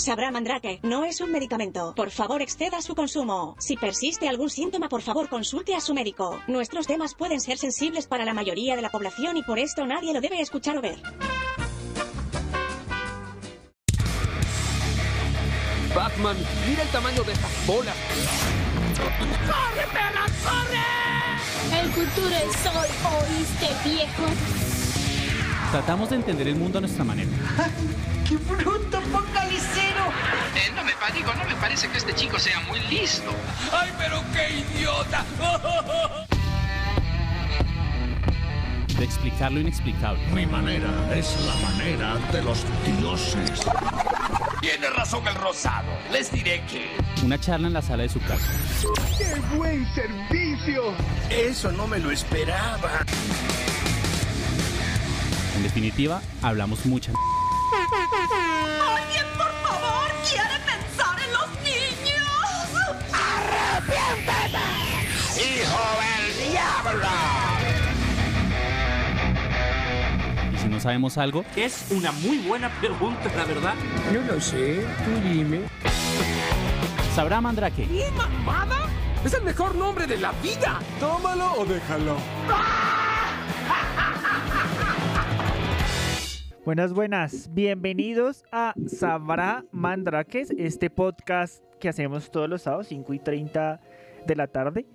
Sabrá Mandrake, no es un medicamento. Por favor, exceda su consumo. Si persiste algún síntoma, por favor, consulte a su médico. Nuestros temas pueden ser sensibles para la mayoría de la población y por esto nadie lo debe escuchar o ver. Batman, mira el tamaño de estas bolas. ¡Corre, perra, corre! El futuro es hoy, ¿oíste, viejo? Tratamos de entender el mundo a nuestra manera. ¡Qué bruto focalicero! Eh, no me digo, no me parece que este chico sea muy listo. ¡Ay, pero qué idiota! De explicar lo inexplicable. Mi manera es la manera de los dioses. Tiene razón el rosado. Les diré que. Una charla en la sala de su casa. ¡Qué buen servicio! Eso no me lo esperaba. En definitiva, hablamos mucha. ¡Alguien, por favor, quiere pensar en los niños! ¡Arrepiéntete! ¡Hijo del diablo! Y si no sabemos algo, Es una muy buena pregunta, la verdad. No lo sé, tú dime. sabrá Mandrake. ¡Y mamada! ¡Es el mejor nombre de la vida! Tómalo o déjalo. Buenas, buenas. Bienvenidos a Sabrá Mandrakes, este podcast que hacemos todos los sábados, 5 y 30 de la tarde.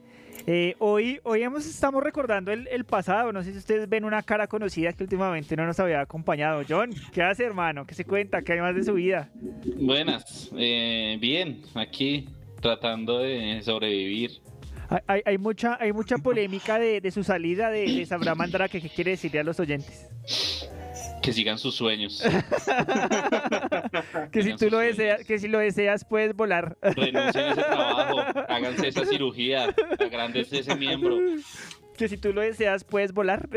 Eh, hoy, hoy hemos, estamos recordando el, el pasado. No sé si ustedes ven una cara conocida que últimamente no nos había acompañado. John, ¿qué hace, hermano? ¿Qué se cuenta? ¿Qué hay más de su vida? Buenas, eh, bien, aquí tratando de sobrevivir. Hay, hay- hay mucha, hay mucha polémica de, de su salida de, de Sabrá Mandrake. ¿Qué quiere decirle a los oyentes? Que sigan sus sueños. Que si tú lo sueños. deseas, que si lo deseas puedes volar. Renuncien a ese trabajo, háganse esa cirugía, agrandece ese miembro. Que si tú lo deseas puedes volar.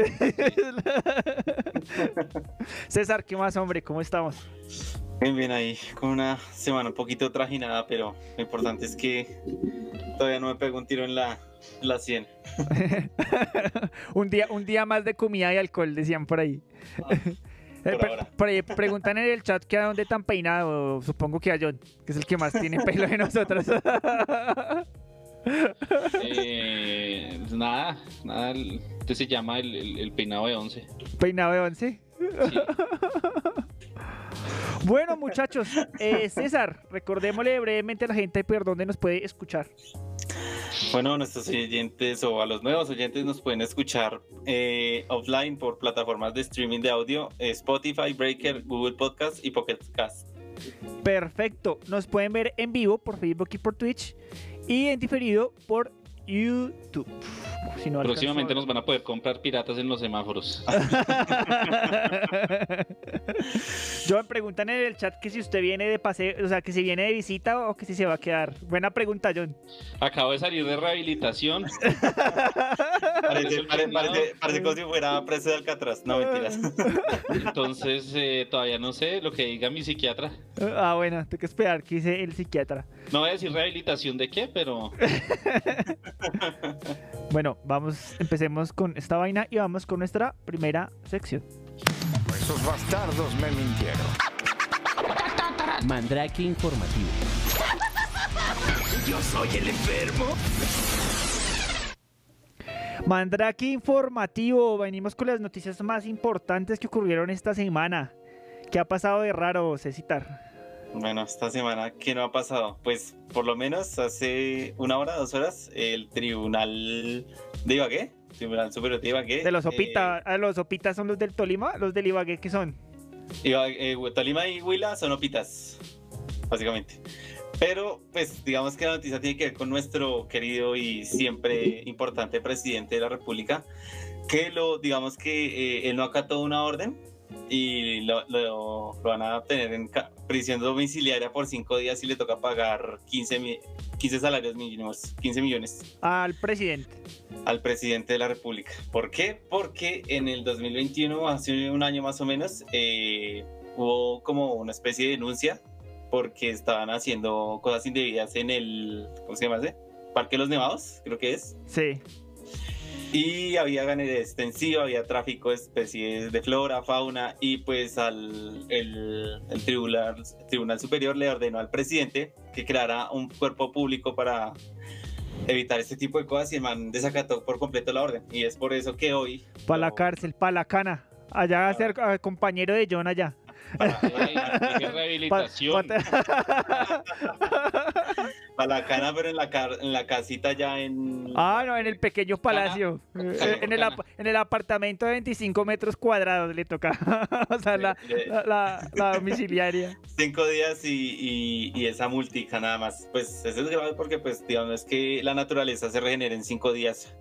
César, ¿qué más, hombre? ¿Cómo estamos? Bien, bien ahí, con una semana un poquito trajinada, pero lo importante es que todavía no me pego un tiro en la, en la sien. un, día, un día más de comida y alcohol, decían por ahí. Eh, por pre- ahora. por ahí preguntan en el chat que a dónde tan peinado. Supongo que a John, que es el que más tiene pelo de nosotros. Eh, nada, nada, este se llama el, el- el peinado de once. peinado de once. Sí. Bueno, muchachos, eh, César, recordémosle brevemente a la gente por dónde nos puede escuchar. Bueno, nuestros oyentes o a los nuevos oyentes nos pueden escuchar eh, offline por plataformas de streaming de audio, eh, Spotify, Breaker, Google Podcast y Pocket Cast. Perfecto. Nos pueden ver en vivo por Facebook y por Twitch. Y en diferido por YouTube. Si no alcanzo Próximamente nos van a poder comprar piratas en los semáforos. Yo me preguntan en el chat que si usted viene de paseo, o sea, que si viene de visita o que si se va a quedar. Buena pregunta, John. Acabo de salir de rehabilitación. Parece, pare- parece- parece como si fuera preso de Alcatraz. No, mentiras. Entonces, eh, todavía no sé lo que diga mi psiquiatra. Ah, bueno, tengo que esperar que dice el psiquiatra. No voy a decir rehabilitación de qué, pero Bueno, vamos, empecemos con esta vaina y vamos con nuestra primera sección. Esos bastardos me mintieron. Mandrake informativo. Yo soy el enfermo. Mandrake informativo. Venimos con las noticias más importantes que ocurrieron esta semana. ¿Qué ha pasado de raro, Cecitar? Bueno, esta semana, ¿qué no ha pasado? Pues por lo menos hace una hora, dos horas, el tribunal de Ibagué, Tribunal Superior de Ibagué. De los eh, Opita, ah, los Opitas son los del Tolima, los del Ibagué, ¿qué son? Iba- eh, Tolima y Huila son opitas, básicamente. Pero, pues, digamos que la noticia tiene que ver con nuestro querido y siempre importante presidente de la República, que lo, digamos que eh, él no acató una orden y lo, lo- lo van a tener en prisión domiciliaria por cinco días y le toca pagar 15, mi- 15 salarios mínimos, 15 millones Al presidente. al presidente de la República. ¿Por qué? Porque en el 2021, hace un año más o menos, eh, hubo como una especie de denuncia porque estaban haciendo cosas indebidas en el, ¿cómo se llama ese? Parque de los Nevados, creo que es. Sí. Y había ganadería extensiva, había tráfico de especies de flora, fauna, y pues al, el, el tribunal, tribunal Superior le ordenó al presidente que creara un cuerpo público para evitar este tipo de cosas y el man desacató por completo la orden. Y es por eso que hoy... Para la cárcel, para la cana. Allá va a ser eh, compañero de John allá. Ey, qué rehabilitación. Para la cana, pero en la, car- en la casita ya en... Ah, no, en el pequeño palacio. Cana. Eh, en, el en el apartamento de 25 metros cuadrados le toca. o sea, la, la, la- domiciliaria. Cinco días y, y- y esa multica nada más. Pues eso es grave porque pues digamos no es que la naturaleza se regenere en cinco días.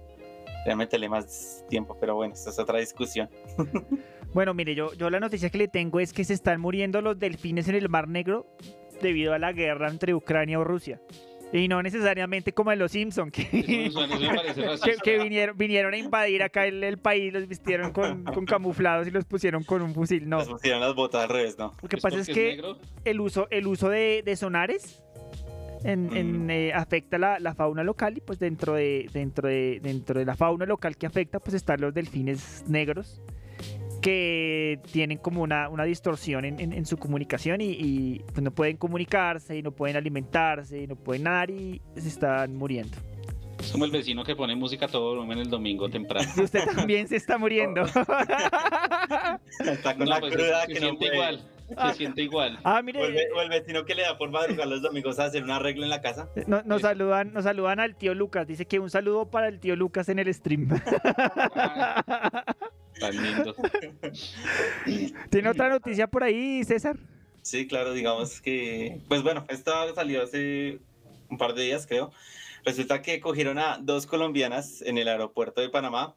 Realmente le más tiempo, pero bueno, esta es otra discusión. Bueno, mire, yo, yo la noticia que le tengo es que se están muriendo los delfines en el Mar Negro debido a la guerra entre Ucrania o Rusia. Y no necesariamente como en los Simpsons, que, que, que vinieron, vinieron a invadir acá el, el país, los vistieron con, con camuflados y los pusieron con un fusil. No, Les pusieron las botas al revés, ¿no? lo que ¿Es pasa es que negro? el uso, el uso de, de sonares en, en, Mm. eh, afecta la, la fauna local y pues dentro de, dentro, de, dentro de la fauna local que afecta pues están los delfines negros que tienen como una, una distorsión en, en- en su comunicación y, y, pues, no pueden comunicarse y no pueden alimentarse y no pueden nadar y se están muriendo. Es como el vecino que pone música todo volumen el domingo temprano. Y usted también se está muriendo. Está con No, la pues, cruda se que no siente puede. igual. Se siente igual. ah, O mire, el, ve- o el vecino que le da por madrugar los domingos a hacer un arreglo en la casa. no- nos, saludan, nos saludan al tío Lucas. Dice que un saludo para el tío Lucas en el stream. Ah, tan lindo. ¿Tiene otra noticia por ahí, César? Sí, claro, digamos que. Pues bueno, esta salió hace un par de días, creo. Resulta que cogieron a dos colombianas en el aeropuerto de Panamá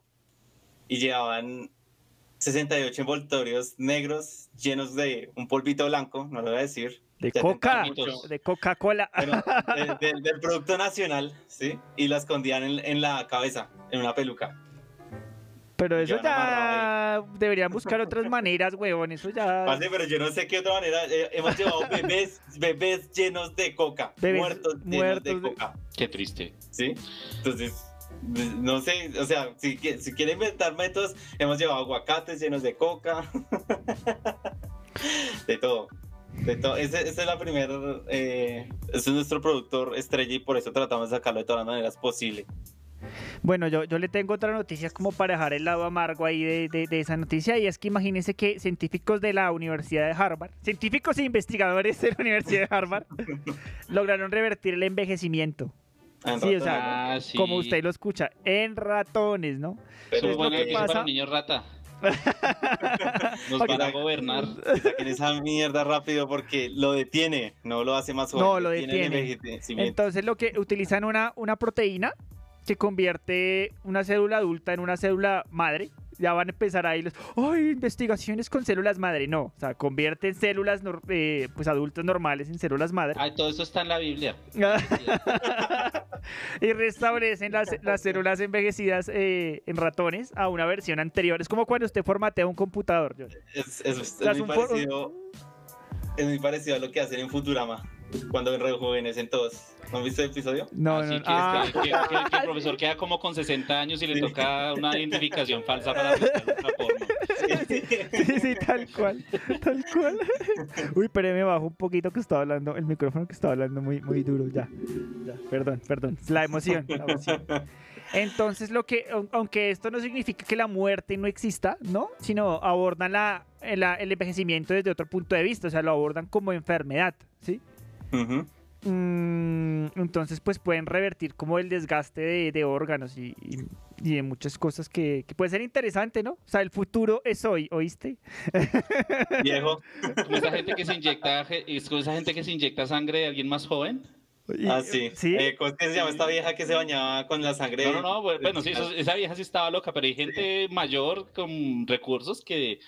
y llevaban 68 envoltorios negros llenos de un polvito blanco, no lo voy a decir. De Coca, de Coca-Cola. Bueno, de- de- del producto nacional, ¿sí? Y la escondían en, en la cabeza, en una peluca. Pero eso ya deberían buscar otras maneras, huevón. Eso ya. Parce, pero yo no sé qué otra manera. eh, hemos llevado bebés, bebés llenos de coca, Bebés muertos llenos muertos de de- coca. Qué triste. ¿sí? Entonces, no sé, o sea, si, si quiere inventar métodos, hemos llevado aguacates llenos de coca, de todo. De todo. Ese, ese es la primera, eh, ese es nuestro productor estrella y por eso tratamos de sacarlo de todas las maneras posible. Bueno, yo, yo le tengo otra noticia como para dejar el lado amargo ahí de, de- de esa noticia. Y es que imagínense que científicos de la Universidad de Harvard, científicos e investigadores de la Universidad de Harvard, lograron revertir el envejecimiento. En Sí, o sea, Ah, sí. Como usted lo escucha, en ratones, ¿no? Eso Entonces, es lo que noticia pasa- para niños rata. Nos Para van a gobernar. que saquen esa mierda rápido porque lo detiene, no lo hace más joven. No, lo detiene. envejecimiento. Entonces lo que utilizan una, una proteína que convierte una célula adulta en una célula madre. Ya van a empezar ahí los, ay, investigaciones con células madre. No, o sea, convierten células eh, pues adultas normales en células madre. Ay, todo eso está en la Biblia. y restablecen las, las células envejecidas eh, en ratones a una versión anterior. Es como cuando usted formatea un computador. Es, es- muy parecido, es muy parecido a lo que hacen en Futurama, cuando rejuvenecen todos. ¿No han visto el episodio? No, Así no, que, ah. este- que- que- que el profesor queda como con 60 años y le toca una identificación falsa para buscar una porno. Sí, sí, tal cual, tal cual. Uy, pero me bajo un poquito que estaba hablando, el micrófono que estaba hablando muy, muy duro, ya, ya, perdón, perdón, la emoción, la emoción. Entonces, lo que, aun- aunque esto no significa que la muerte no exista, ¿no? Sino abordan la, la- el envejecimiento desde otro punto de vista, o sea, lo abordan como enfermedad, ¿sí? Mm, entonces, pues pueden revertir como el desgaste de, de órganos y, y- y de muchas cosas que, que puede ser interesante, ¿no? O sea, el futuro es hoy, ¿oíste? Viejo. Como esa gente que se inyecta, es como esa gente que se inyecta sangre de alguien más joven. Y- Ah, sí. ¿Sí? Eh, ¿Cómo es que se llama esta vieja que se bañaba con la sangre? No, no, no, bueno, sí, eso- esa vieja sí estaba loca, pero hay gente mayor con recursos que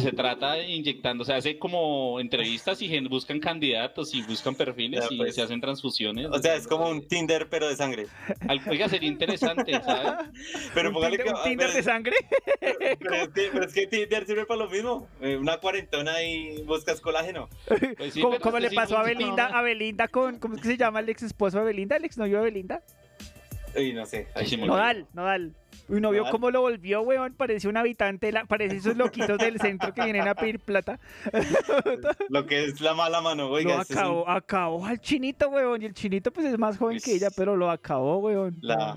se trata de inyectando, o sea, hace como entrevistas y buscan candidatos y buscan perfiles Ya, y pues. se hacen transfusiones. O sea, es como un Tinder, pero de sangre. Al- Oiga, sería interesante, ¿sabes? Pero ¿Un póngale Tinder, que. un Tinder pero, de sangre? pero es que, pero es que Tinder sirve para lo mismo. Eh, una cuarentona y buscas colágeno. Pues sí, como este le sí pasó a. Belinda, a Belinda con, ¿cómo es que se llama el ex esposo de Belinda? ¿El ex novio de Belinda? Uy, no sé. Nodal, Nodal. Uy, ¿no vio Claro. cómo lo volvió, weón? Parece un habitante, la- parece esos loquitos del centro que vienen a pedir plata. Lo que es la mala mano, oiga. lo este es un- acabó, acabó al chinito, weón. Y el chinito, pues es más joven que ella, pero lo acabó, weón. la,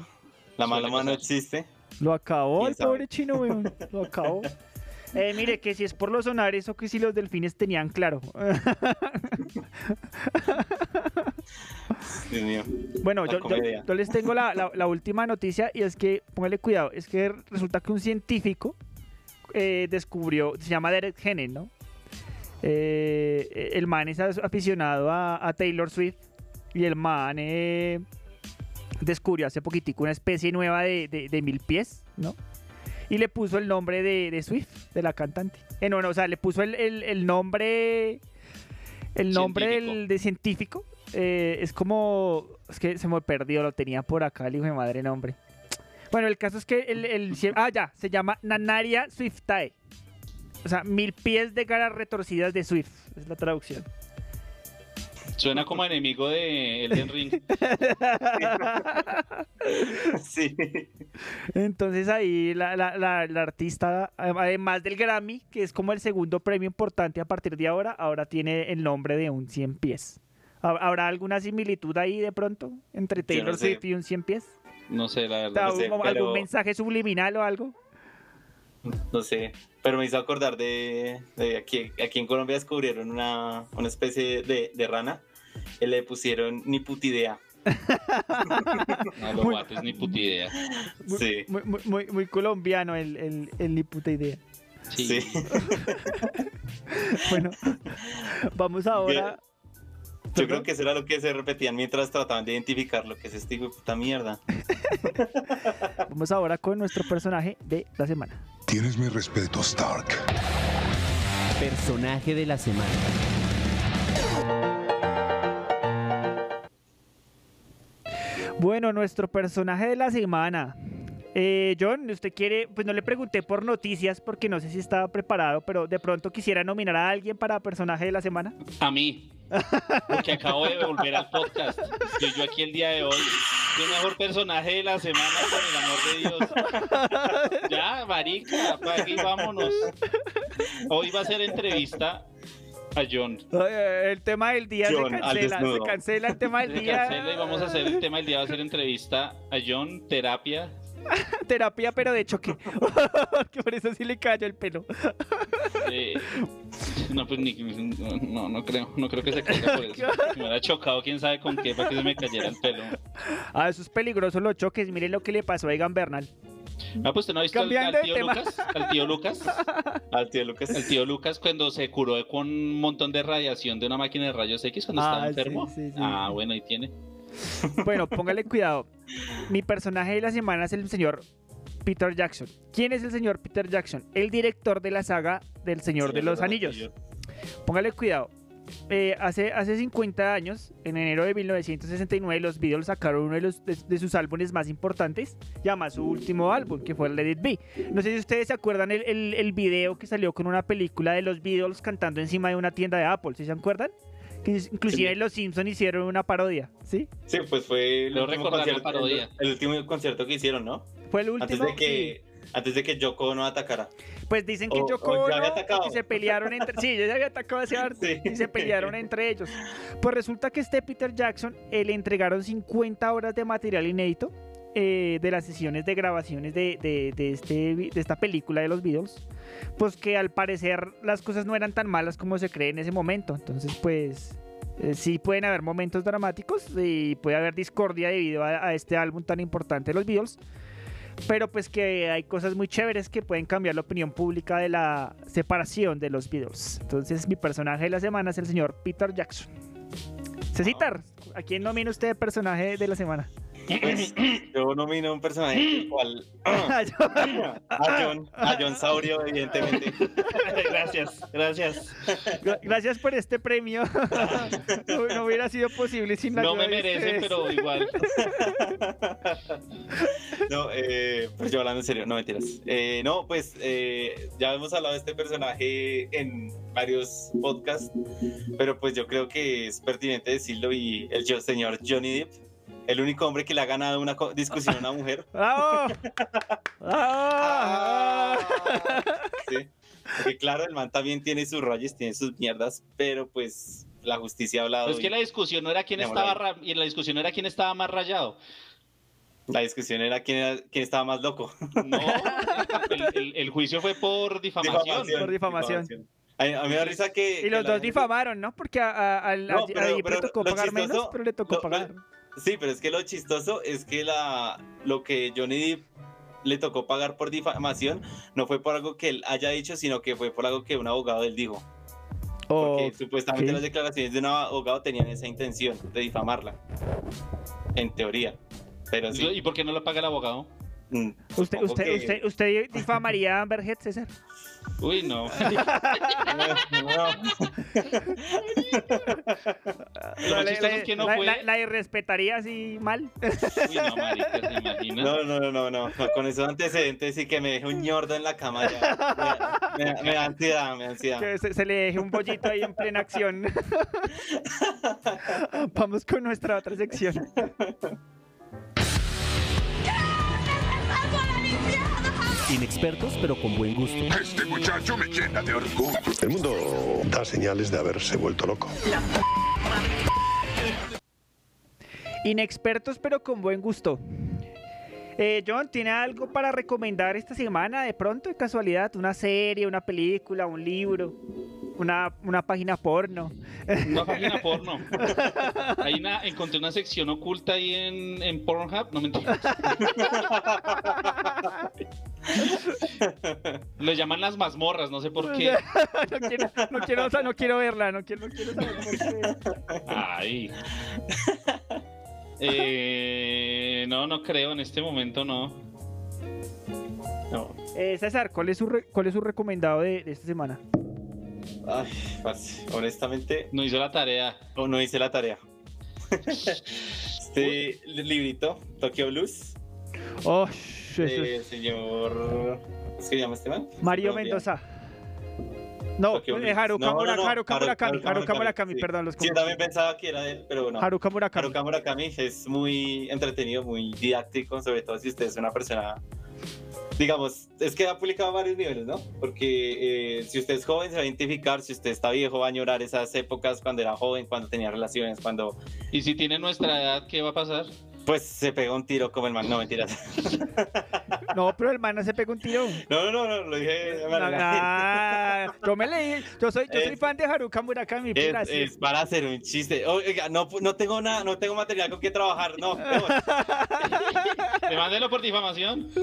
la mala mano existe. Lo acabó ¿Quién el pobre chino, weón. Lo acabó. Eh, mire, que si es por los sonares o que si los delfines tenían claro. Dios mío. Bueno, yo, yo- comedia. yo les tengo la, la- la última noticia y es que, póngale cuidado, es que resulta que un científico eh, descubrió, se llama Derek Henen, ¿no? Eh, el man es aficionado a, a Taylor Swift y el man eh, descubrió hace poquitico una especie nueva de, de- de mil pies, ¿no? Y le puso el nombre de, de Swift, de la cantante. Eh, no, no, o sea, le puso el, el- el nombre, el nombre Científico. del- de científico. Eh, es como, es que se me perdió, lo tenía por acá, el hijo de madre nombre. Bueno, el caso es que el, el ah, ya, se llama Nanaria Swiftae. O sea, mil pies de caras retorcidas de Swift, es la traducción. Suena como enemigo de Elden Ring. Sí. Entonces ahí la, la- la- la artista, además del Grammy, que es como el segundo premio importante a partir de ahora, ahora tiene el nombre de un 100 pies. ¿Hab- ¿Habrá alguna similitud ahí de pronto entre no Taylor sé. Swift y un 100 pies? No sé, la verdad. ¿Algún, sé, algún pero- mensaje subliminal o algo? No sé, pero me hizo acordar de, de aquí, aquí en Colombia descubrieron una, una especie de, de rana le pusieron ni puta idea. No lo guates ni puta idea. Muy, Sí. muy, muy- muy- muy colombiano el, el, el ni puta idea. Sí. Sí. Bueno, vamos ahora. Yo creo que eso era lo que se repetían mientras trataban de identificar lo que es este hijo de puta mierda. Vamos ahora con nuestro personaje de la semana. Tienes mi respeto, Stark. Personaje de la semana. Bueno, nuestro personaje de la semana. Eh, John, usted quiere, pues no le pregunté por noticias porque no sé si estaba preparado, pero de pronto quisiera nominar a alguien para personaje de la semana. A mí. Porque acabo de volver al podcast. Yo aquí el día de hoy. El mejor personaje de la semana, por el amor de Dios. Ya, marica, y vámonos. Hoy va a ser entrevista a John. Eh, El tema del día John, se cancela, se cancela el tema del Se día. cancela y vamos a hacer el tema del día, va a ser entrevista a John, terapia. Terapia, pero de choque. que por eso sí le cayó el pelo. Eh, no, pues ni, no, no creo, no creo que se caiga por eso. Me hubiera chocado quién sabe con qué para que se me cayera el pelo. Ah, eso es peligroso los choques. Miren lo que le pasó a Egan Bernal. Ah, pues usted no ha visto al, al tío. Lucas, al tío Lucas, Al tío Lucas. el tío Lucas cuando se curó con un montón de radiación de una máquina de rayos X cuando Ah, estaba sí, enfermo. sí, sí. Ah, bueno, ahí tiene. Bueno, póngale cuidado. Mi personaje de la semana es el señor Peter Jackson. ¿Quién es el señor Peter Jackson? El director de la saga del Señor de los Anillos. Póngale cuidado. Eh, hace, hace 50 años, en enero de 1969, los Beatles sacaron uno de, los, de, de sus álbumes más importantes, llama su último álbum, que fue el Let It Be. No sé si ustedes se acuerdan el, el, el video que salió con una película de los Beatles cantando encima de una tienda de Apple, ¿sí se acuerdan? Que inclusive los Simpsons hicieron una parodia, ¿sí? Sí, pues fue el Debo último, concierto, parodia. el, el último concierto que hicieron, ¿no? Fue el último. Antes de sí. Antes de que Yoko no atacara. Pues dicen que O- Yoko o ya Ono, había atacado. que se pelearon entre... Sí, ya había atacado hace harto, y se pelearon entre ellos. Pues resulta que este Peter Jackson eh, le entregaron 50 horas de material inédito eh, de las sesiones de grabaciones de, de- de este, de esta película de los Beatles. Pues que al parecer las cosas no eran tan malas como se cree en ese momento. Entonces, pues... eh, sí pueden haber momentos dramáticos y puede haber discordia debido a, a este álbum tan importante de los Beatles pero pues que hay cosas muy chéveres que pueden cambiar la opinión pública de la separación de los Beatles. Entonces mi personaje de la semana es el señor Peter Jackson. Cecitar, ¿a quién nomina usted personaje de la semana? Pues yo nomino un personaje cual a John, a John Saurio, evidentemente. gracias, gracias. Gra- Gracias por este premio. no, no hubiera sido posible sin la No me ustedes. pero igual. No, eh, pues yo hablando en serio, no mentiras. Eh, no, pues eh, ya hemos hablado de este personaje en varios podcasts, pero pues yo creo que es pertinente decirlo y el señor Johnny Depp el único hombre que le ha ganado una discusión a una mujer. ¡Bravo! ¡Ah! Sí. Porque claro, el man también tiene sus rayos, tiene sus mierdas, pero pues la justicia ha hablado. Pero es que la discusión no era quién estaba y la discusión no era quién estaba más rayado. La discusión era quién, era- quién estaba más loco. No, el, el- el juicio fue por difamación. Por difamación. A, a mí me da risa que. Y los dos gente- difamaron, ¿no? Porque a, a, al- No, a- pero- a Jeep pero le tocó pagar menos, pero le tocó lo- lo- pagar. Sí, pero es que lo chistoso es que la lo que Johnny Depp le tocó pagar por difamación no fue por algo que él haya dicho, sino que fue por algo que un abogado él dijo. Porque supuestamente las declaraciones de un abogado tenían esa intención de difamarla. En teoría. Pero sí. ¿Y por qué no lo paga el abogado? mm, ¿Usted, usted, que- usted, usted difamaría a Amber Heard, César? Uy, no. La- chistoso la- es que no la- fue. la- la irrespetaría así mal. Uy, no, marica, ¿se imagina? No, no, no, no, Con esos antecedentes sí que me deje un ñordo en la cama ya. Me, me- me da ansiedad, me da ansiedad. Que se, se le deje un pollito ahí en plena acción. Vamos con nuestra otra sección. Inexpertos, pero con buen gusto. Este muchacho me llena de orgullo. El mundo da señales de haberse vuelto loco. Inexpertos, pero con buen gusto. Eh, John, ¿tiene algo para recomendar esta semana de pronto, de casualidad? ¿Una serie, una película, un libro, una, una página porno? Una página porno. Hay una, encontré una sección oculta ahí en, en Pornhub, no mentiras. Lo llaman las mazmorras, no sé por qué. no, quiero, no, quiero, o sea, no quiero verla, no quiero, no quiero saber por qué. Ay. Eh, no, no creo, en este momento no. No. Eh, César, ¿cuál es su, re- cuál es su recomendado de, de esta semana? Ay, parce, honestamente. No hizo la tarea. O no hice la tarea. este librito, Tokyo Blues. Oh, eh, señor. ¿Cómo se llama este man? Mario. Mendoza. No, Tokyo eh. Haruka, No, no, Mura- no, Haruka Haru- Murakami, Haruka Murakami, perdón, los Sí, yo también pensaba que era de él, pero no. Haruka Murakami. Haruka Murakami es muy entretenido, muy didáctico, sobre todo si usted es una persona. Digamos, es que ha publicado a varios niveles, ¿no? Porque eh, si usted es joven se va a identificar, si usted está viejo va a añorar esas épocas cuando era joven, cuando tenía relaciones, cuando ¿Y si tiene nuestra edad, qué va a pasar? Pues se pegó un tiro como el man. No, mentiras. No, pero el man no se pega un tiro. No, no, no, no lo dije de manera- Ah, yo me leí, yo soy, yo soy Es- fan de Haruka Murakami, Es, pura, sí. es para hacer un chiste. Oiga, no, no tengo nada, no tengo material con que trabajar. No, no. Demándelo por difamación.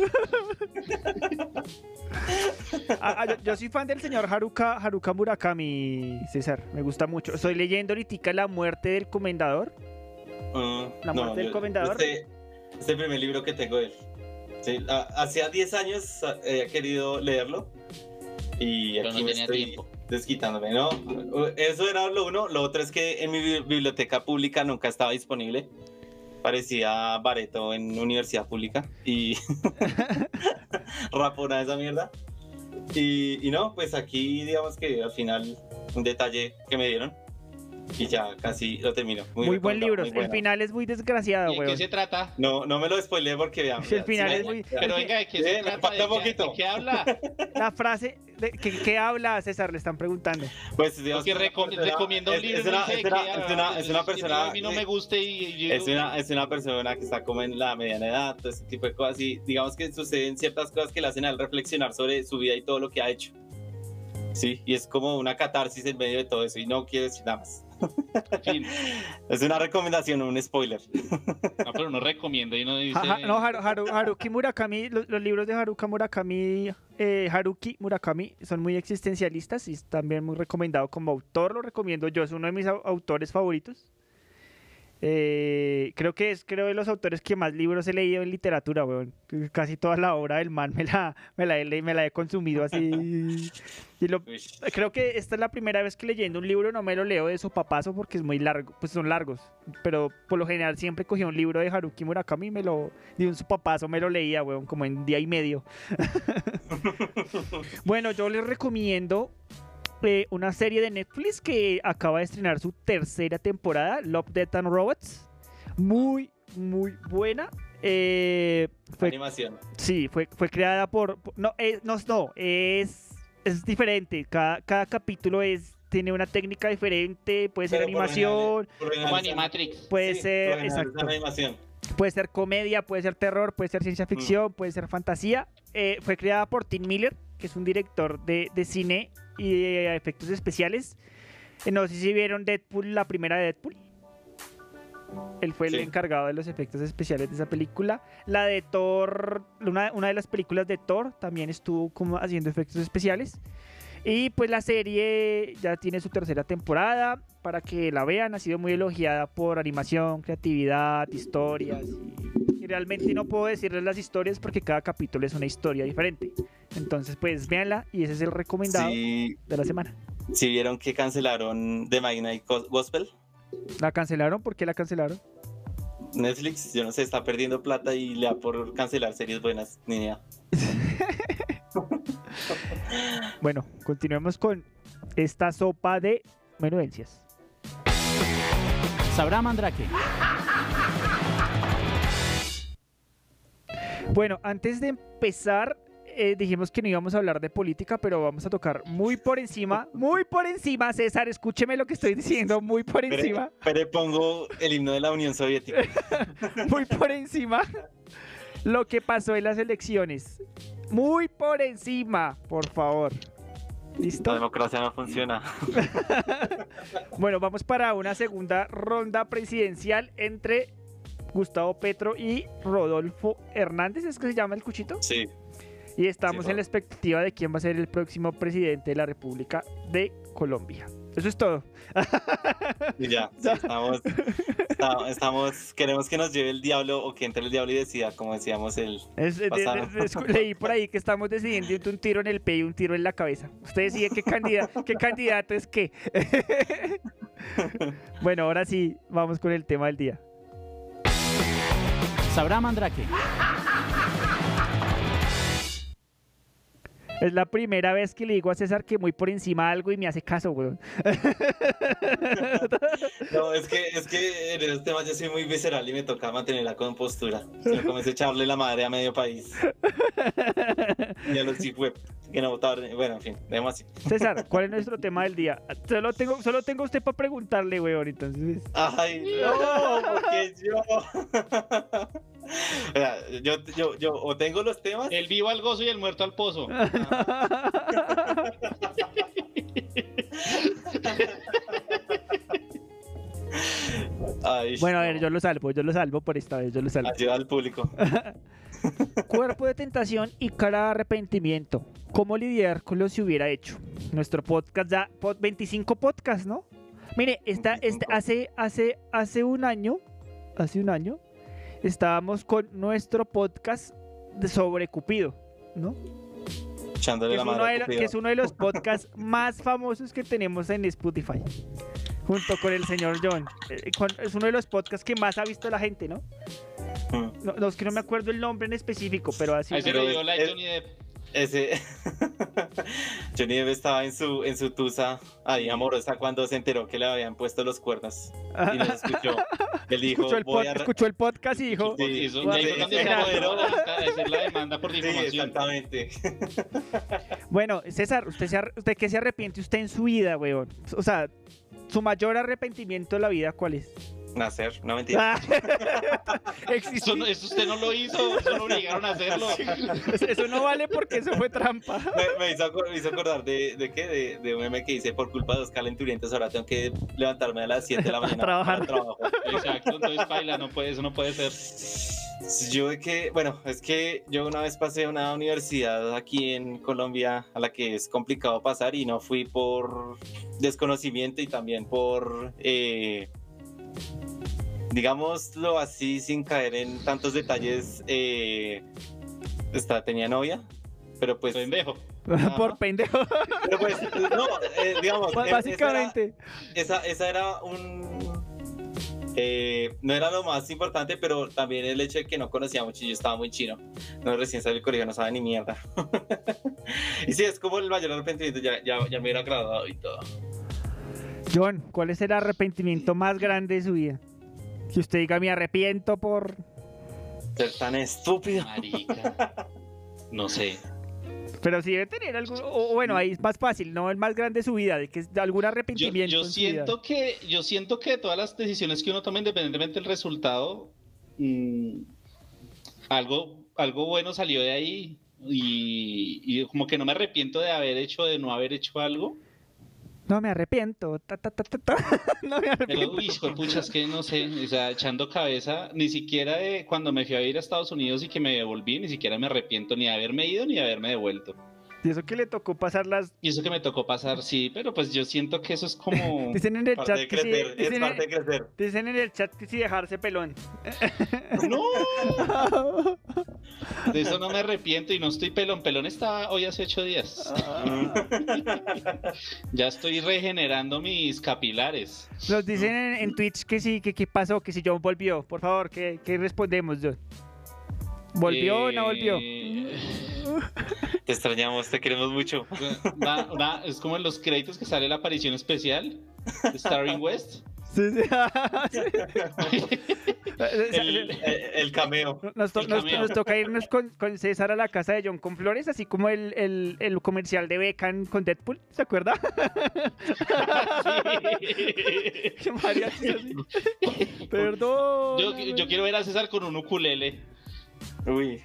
Ah, ah, yo, yo soy fan del señor Haruka, Haruka Murakami, César, me gusta mucho. Estoy leyendo ahorita La muerte del comendador. Ah, La muerte del yo- comendador. Este, este es el primer libro que tengo de él. Sí, hacía 10 años ah, he querido leerlo. Y Pero aquí no me tenía estoy tiempo. desquitándome, ¿no? Eso era lo uno. Lo otro es que en mi bi- biblioteca pública nunca estaba disponible. Parecía Bareto en universidad pública. Y rapona esa mierda. Y, y no, pues aquí digamos que al final un detalle que me dieron. Y ya casi lo termino. Muy, buen libro, muy el bueno. final es muy desgraciado, ¿Y de qué se trata? No, no me lo spoileé porque vean. El final es muy... Pero venga, ¿de qué Eh, se me trata? falta ¿De poquito. ¿De qué habla? La frase, de, ¿qué, qué habla César? Le están preguntando. Pues digamos Porque recom- persona- recomiendo un es- libro es una- es es es persona A mí no me gusta y, y yo Es una, es una persona que está como en la mediana edad, todo ese tipo de cosas. Y digamos que suceden ciertas cosas que le hacen a él reflexionar sobre su vida y todo lo que ha hecho. Sí, y es como una catarsis en medio de todo eso. Y no quiero decir nada más. Fin. Es una recomendación, un spoiler. No, pero no recomiendo y no dice. Ja- ja- no, Haru- Haru- Haruki Murakami, los, los libros de Haruka Murakami, eh, Haruki Murakami son muy existencialistas y también muy recomendado como autor, lo recomiendo yo, es uno de mis au- autores favoritos. Eh, creo que es creo de los autores que más libros he leído en literatura, weón. Casi toda la obra del man me la, me la, he, me la he consumido así. Y lo, creo que esta es la primera vez que leyendo un libro no me lo leo de sopapazo porque es muy largo, pues son largos. Pero por lo general siempre cogía un libro de Haruki Murakami y me lo de un sopapazo me lo leía, weón, como en día y medio. bueno, yo les recomiendo eh, una serie de Netflix que acaba de estrenar su tercera temporada, Love, Death and Robots. Muy muy buena. Eh, fue, Animación. Sí, fue, fue creada por... no, eh, no, no, es, es diferente. Cada, cada capítulo es tiene una técnica diferente, puede ser Pero por lo animación, general- por general es- puede sí, ser, general es animación. puede ser comedia, puede ser terror, puede ser ciencia ficción, puede ser fantasía. Eh, fue creada por Tim Miller, que es un director de, de cine y de efectos especiales. Eh, no sé si vieron Deadpool, la primera de Deadpool. Él fue el Sí. encargado de los efectos especiales de esa película. La de Thor, una, una de las películas de Thor, también estuvo como haciendo efectos especiales. Y pues la serie ya tiene su tercera temporada. Para que la vean, ha sido muy elogiada por animación, creatividad, historias. Y, y realmente no puedo decirles las historias porque cada capítulo es una historia diferente. Entonces, pues véanla y ese es el recomendado Sí, de la semana. sí vieron que cancelaron The Midnight Gos- Gospel. ¿La cancelaron? ¿Por qué la cancelaron? Netflix, yo no sé, está perdiendo plata y le da por cancelar series buenas. Ni idea. Bueno, continuemos con esta sopa de menudencias. Sabrá Mandrake. Bueno, antes de empezar, eh, dijimos que no íbamos a hablar de política, pero vamos a tocar muy por encima, muy por encima, César, escúcheme lo que estoy diciendo, muy por encima, Pero, pero pongo el himno de la Unión Soviética. muy por encima, lo que pasó en las elecciones. Muy por encima, por favor. La ¿Listo? democracia no funciona. Bueno, vamos para una segunda ronda presidencial entre Gustavo Petro y Rodolfo Hernández, ¿es que se llama el cuchito? Sí. Y estamos Sí, en la expectativa de quién va a ser el próximo presidente de la República de Colombia. Eso es todo. Ya, sí, estamos, esta- estamos, queremos que nos lleve el diablo o que entre el diablo y decida, como decíamos el Es- leí por ahí que estamos decidiendo un tiro en el pie y un tiro en la cabeza. Usted decide qué, candidato, qué candidato es qué. bueno, ahora sí, vamos con el tema del día. Sabrá Mandrake. Es la primera vez que le digo a César que muy por encima algo y me hace caso, weón. No, es que, es que en esos temas yo soy muy visceral y me toca mantener la compostura. Si no comienzo a echarle la madre a medio país. Y a los web que no votaron. Bueno, en fin, dejemos así. César, ¿cuál es nuestro tema del día? Solo tengo, solo tengo a usted para preguntarle, weón, entonces. Ay, no, porque yo. O sea, yo, yo, yo o tengo los temas. El vivo al gozo y el muerto al pozo. Ay, Bueno, a ver, yo lo salvo, yo lo salvo por esta vez, yo lo salvo. ayuda al público. Cuerpo de tentación y cara de arrepentimiento. ¿Cómo lidiar con lo que hubiera hecho? Nuestro podcast ya, pod- 25 podcasts, ¿no? Mire, esta, esta, hace, hace, hace un año, hace un año, estábamos con nuestro podcast de sobre Cupido, ¿no? Echándole Que la es, uno de lo- que es uno de los podcasts más famosos que tenemos en Spotify. Junto con el señor John. Eh, Es uno de los podcasts que más ha visto la gente, ¿no? Mm. No, no, es que no me acuerdo el nombre en específico, pero así. Ahí se Pero le dio es- like es- Johnny Depp. Ese Johnny Depp estaba en su en su tusa ahí amorosa cuando se enteró que le habían puesto los cuernos y nos escuchó. Él dijo, escuchó, el voy pod- a re- escuchó el podcast y dijo, Sí, eso- sí, sí, se apoderó de la demanda por Sí, difamación. exactamente. bueno, César, ¿usted, se ¿usted qué se arrepiente usted en su vida, weón? O sea, su mayor arrepentimiento de la vida, ¿cuál es? Nacer, no mentira. Ah, Eso, no- eso usted no lo hizo, eso lo obligaron a hacerlo. Eso no vale porque eso fue trampa. Me, me hizo, acor- me hizo acordar de, de qué, de, de un meme que dice por culpa de dos calenturientos ahora tengo que levantarme a las 7 de la mañana trabajar. para trabajo. Exacto, entonces baila, no puede, eso no puede ser. Yo de que, bueno, es que yo una vez pasé a una universidad aquí en Colombia a la que es complicado pasar y no fui por desconocimiento y también por, eh, digámoslo así, sin caer en tantos detalles. Eh, esta, tenía novia, pero pues... Pendejo. Por pendejo. Pero pues, no, eh, digamos, Ba- eh, Básicamente. esa, esa era un... eh, no era lo más importante, pero también el hecho de que no conocía mucho y yo estaba muy chino. No recién salí del colegio, no sabía ni mierda. y sí, es como el mayor arrepentimiento, ya, ya, ya me hubiera graduado y todo. John, ¿cuál es el arrepentimiento más grande de su vida? Que usted diga, me arrepiento por... Ser tan estúpido. Marica. No sé. Pero sí debe tener. O o bueno, ahí es más fácil, ¿no? El más grande de su vida, de que es algún Yo, arrepentimiento yo siento que yo siento que todas las decisiones que uno toma independientemente del resultado mm, algo algo bueno salió de ahí y, y como que no me arrepiento de haber hecho de no haber hecho algo No me arrepiento. ta, ta, ta, no me arrepiento. pero hijo de pucha, es que no sé o sea echando cabeza ni siquiera de cuando me fui a ir a Estados Unidos y que me devolví ni siquiera me arrepiento ni de haberme ido ni de haberme devuelto Y eso que le tocó pasar las... y eso que me tocó pasar sí pero pues yo siento que eso es como Dicen en el Parte chat de que sí... es Dicen, parte de en, crecer. dicen en el chat que sí dejarse pelón. no de eso no me arrepiento y no estoy pelón pelón está hoy hace ocho días Ya estoy regenerando mis capilares. Nos dicen en, en Twitch que sí, que qué pasó, que si John volvió. Por favor, ¿qué, qué respondemos, John? ¿Volvió o no volvió? Eh, Te extrañamos, te queremos mucho. es como en los créditos que sale la aparición especial de Starring West. Sí, sí. El, cameo. Nos, to- el nos- cameo. nos toca irnos con, con César a la casa de John con flores, así como el, el, el comercial de Beckham con Deadpool, ¿se acuerda? Que mariachi así. Perdón. Yo, yo quiero ver a César con un ukulele. Uy.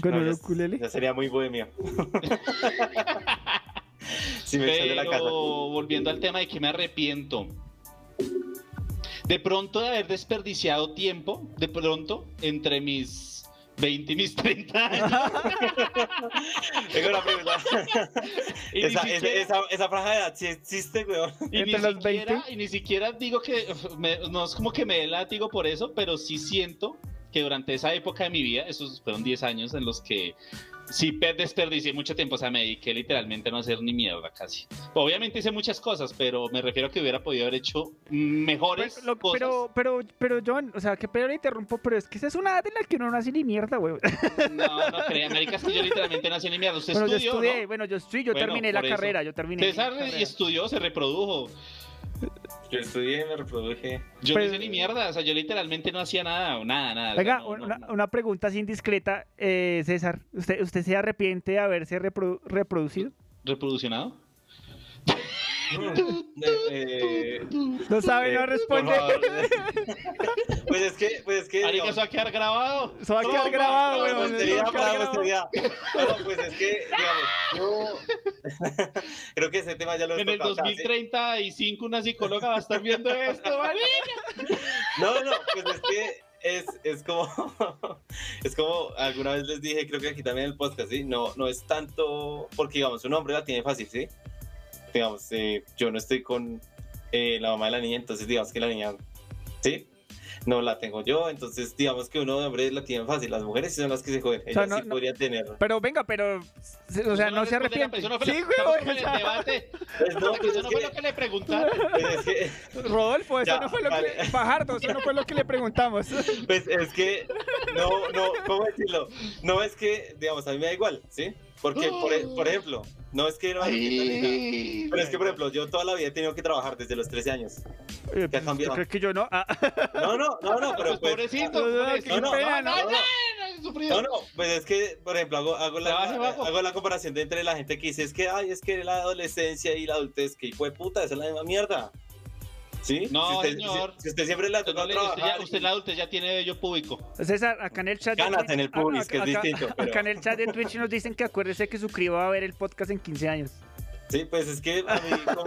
Con No, ya- ukulele. Ya sería muy bohemio. si me de la casa. Pero volviendo al tema de que me arrepiento. De pronto de haber desperdiciado tiempo, de pronto, entre mis 20 y mis 30 años. Tengo una pregunta. Esa, siquiera- esa, esa, esa franja de edad sí existe, weón. Y ni, Entre los siquiera, 20. y ni siquiera digo que me- no es como que me dé látigo por eso, pero sí siento que durante esa época de mi vida, esos fueron 10 años en los que sí pe- desperdicié mucho tiempo, o sea, me dediqué literalmente a no hacer ni mierda casi. Obviamente hice muchas cosas, pero me refiero a que hubiera podido haber hecho mejores Pero, lo- cosas. pero, pero, pero, John, o sea, que pero le interrumpo, pero es que esa es una edad en la que uno no hace ni mierda, güey. No, no crean, América, es que yo literalmente no hacía ni mierda. Usted Bueno, yo estudió, estudié, ¿no? bueno, yo sí, yo Bueno, terminé la eso. carrera, yo terminé. mi César estudió, se reprodujo. Yo estudié, me reproduje. Yo Pues- no hice ni mierda, o sea, yo literalmente no hacía nada, nada, nada. Venga, no, una, no. una pregunta así indiscreta, eh, César. ¿Usted, ¿Usted se arrepiente de haberse reprodu- reproducido? ¿Reproduccionado? Eh, No sabe, no responde. pues es que, pues es que. Marica, digamos, eso va a quedar grabado. Eso va a quedar grabado. No, pues es que, digamos, yo creo que ese tema ya lo he En el tocado acá, ¿sí? 2035 una psicóloga va a estar viendo esto, marica. No, no, pues es que es, es como, es como alguna vez les dije, creo que aquí también en el podcast, ¿sí? No, no es tanto, porque digamos, un hombre la tiene fácil, ¿sí? Digamos, eh, yo no estoy con eh, la mamá de la niña, entonces digamos que la niña, ¿sí? No la tengo yo, entonces digamos que uno de hombre la tiene fácil, las mujeres sí son las que se joden, sea, ellas no- sí no- podrían tener. Pero venga, pero. O sea, no se arrepiente. persona, fue Sí, güey, o el debate. Pues no, pues Eso es no fue que, lo que le preguntaron. pues es que, Rodolfo, eso Ya, no fue lo vale. que. Fajardo, eso no fue lo que le preguntamos. Pues es que, no, no, ¿cómo decirlo? No es que, digamos, a mí me da igual, ¿sí? Porque, por, e- por ejemplo, no es que no nada, pero es que, por ejemplo, yo toda la vida he tenido que trabajar desde los 13 años. Eh, ¿Qué ha cambiado? ¿Yo creo que yo no? Ah, No, no, no, no, pero Pues, pues... pobrecito, no, No, no, pena, no, no. no, no. No, no, pues es que, por ejemplo, hago, hago, la, bajo. hago la comparación de entre la gente que dice, es que, ay, es que la adolescencia y la adultez, que hijo de puta, esa es la misma mierda. ¿Sí? No, si usted, señor. Si, si usted siempre la toca no le- usted trabajar... ya, usted la adultez ya tiene vello público. César, acá en el chat. Ganas Twitch- en el pubis, que es acá- distinto, pero- Acá en el chat de Twitch nos dicen que acuérdese que suscriba a ver el podcast en 15 años. Sí, pues es que a mí, como,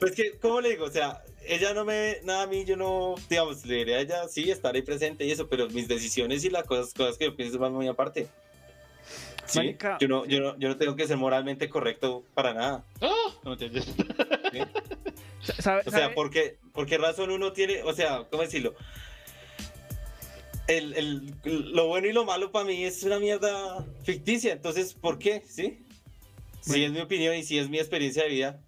pues que, ¿cómo le digo? O sea, ella no me, nada a mí, yo no, digamos, le diré a ella, sí, estar ahí presente y eso, pero mis decisiones y las cosas, cosas que yo pienso van muy aparte. Sí, Marica. yo no, yo no, yo no tengo que ser moralmente correcto para nada. ¡Ah! No me entiendes. ¿sí? ¿Sabe- O sea, sabe- ¿por qué, por qué razón uno tiene, o sea, ¿cómo decirlo? El, el- lo bueno y lo malo para mí es una mierda ficticia, entonces, ¿por qué? ¿Sí? Si es mi opinión y si es mi experiencia de vida.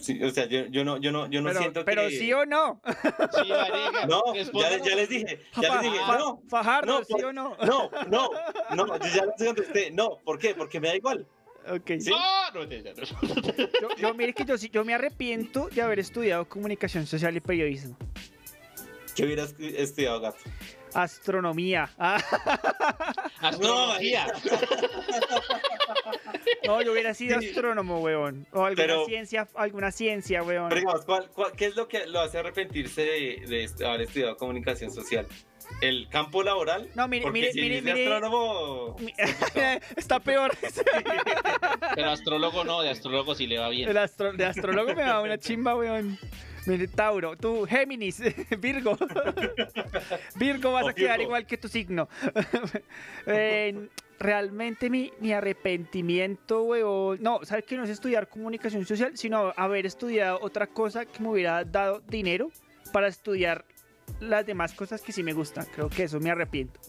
Sí, o sea, yo, yo no, yo no, yo no pero, siento pero que... sí o no. Sí, marica. No, ya, les dije, ya les dije, no, Fajardo, no, sí por- o no. no, no, no, yo ya les contesté, no, ¿por qué? Porque me da igual. Ok. No, no, ya, ya, no. Yo, yo, mire que yo, sí- yo me arrepiento de haber estudiado comunicación social y periodismo. ¿Qué hubieras estudiado, gato? Astronomía. Ah, Astrología. no, yo hubiera sido Sí. astrónomo, weón. O alguna Pero- ciencia, alguna ciencia, weón. Pero digamos, ¿cuál- cuál- qué es lo que lo hace arrepentirse de, haber estudiado comunicación social? ¿El campo laboral? No, mire, mire, si mire, dice mire. astrónomo... Está peor. Pero astrólogo no, de astrólogo sí le va bien. El astro- de astrólogo me da una chimba, weón. Mire, Tauro, tú, Géminis, Virgo. Virgo vas O a quedar Virgo. igual que tu signo. Eh, realmente mi, mi arrepentimiento, weón. No, ¿sabes que no es estudiar comunicación social? Sino haber estudiado otra cosa que me hubiera dado dinero para estudiar las demás cosas que sí me gustan. Creo que eso me arrepiento.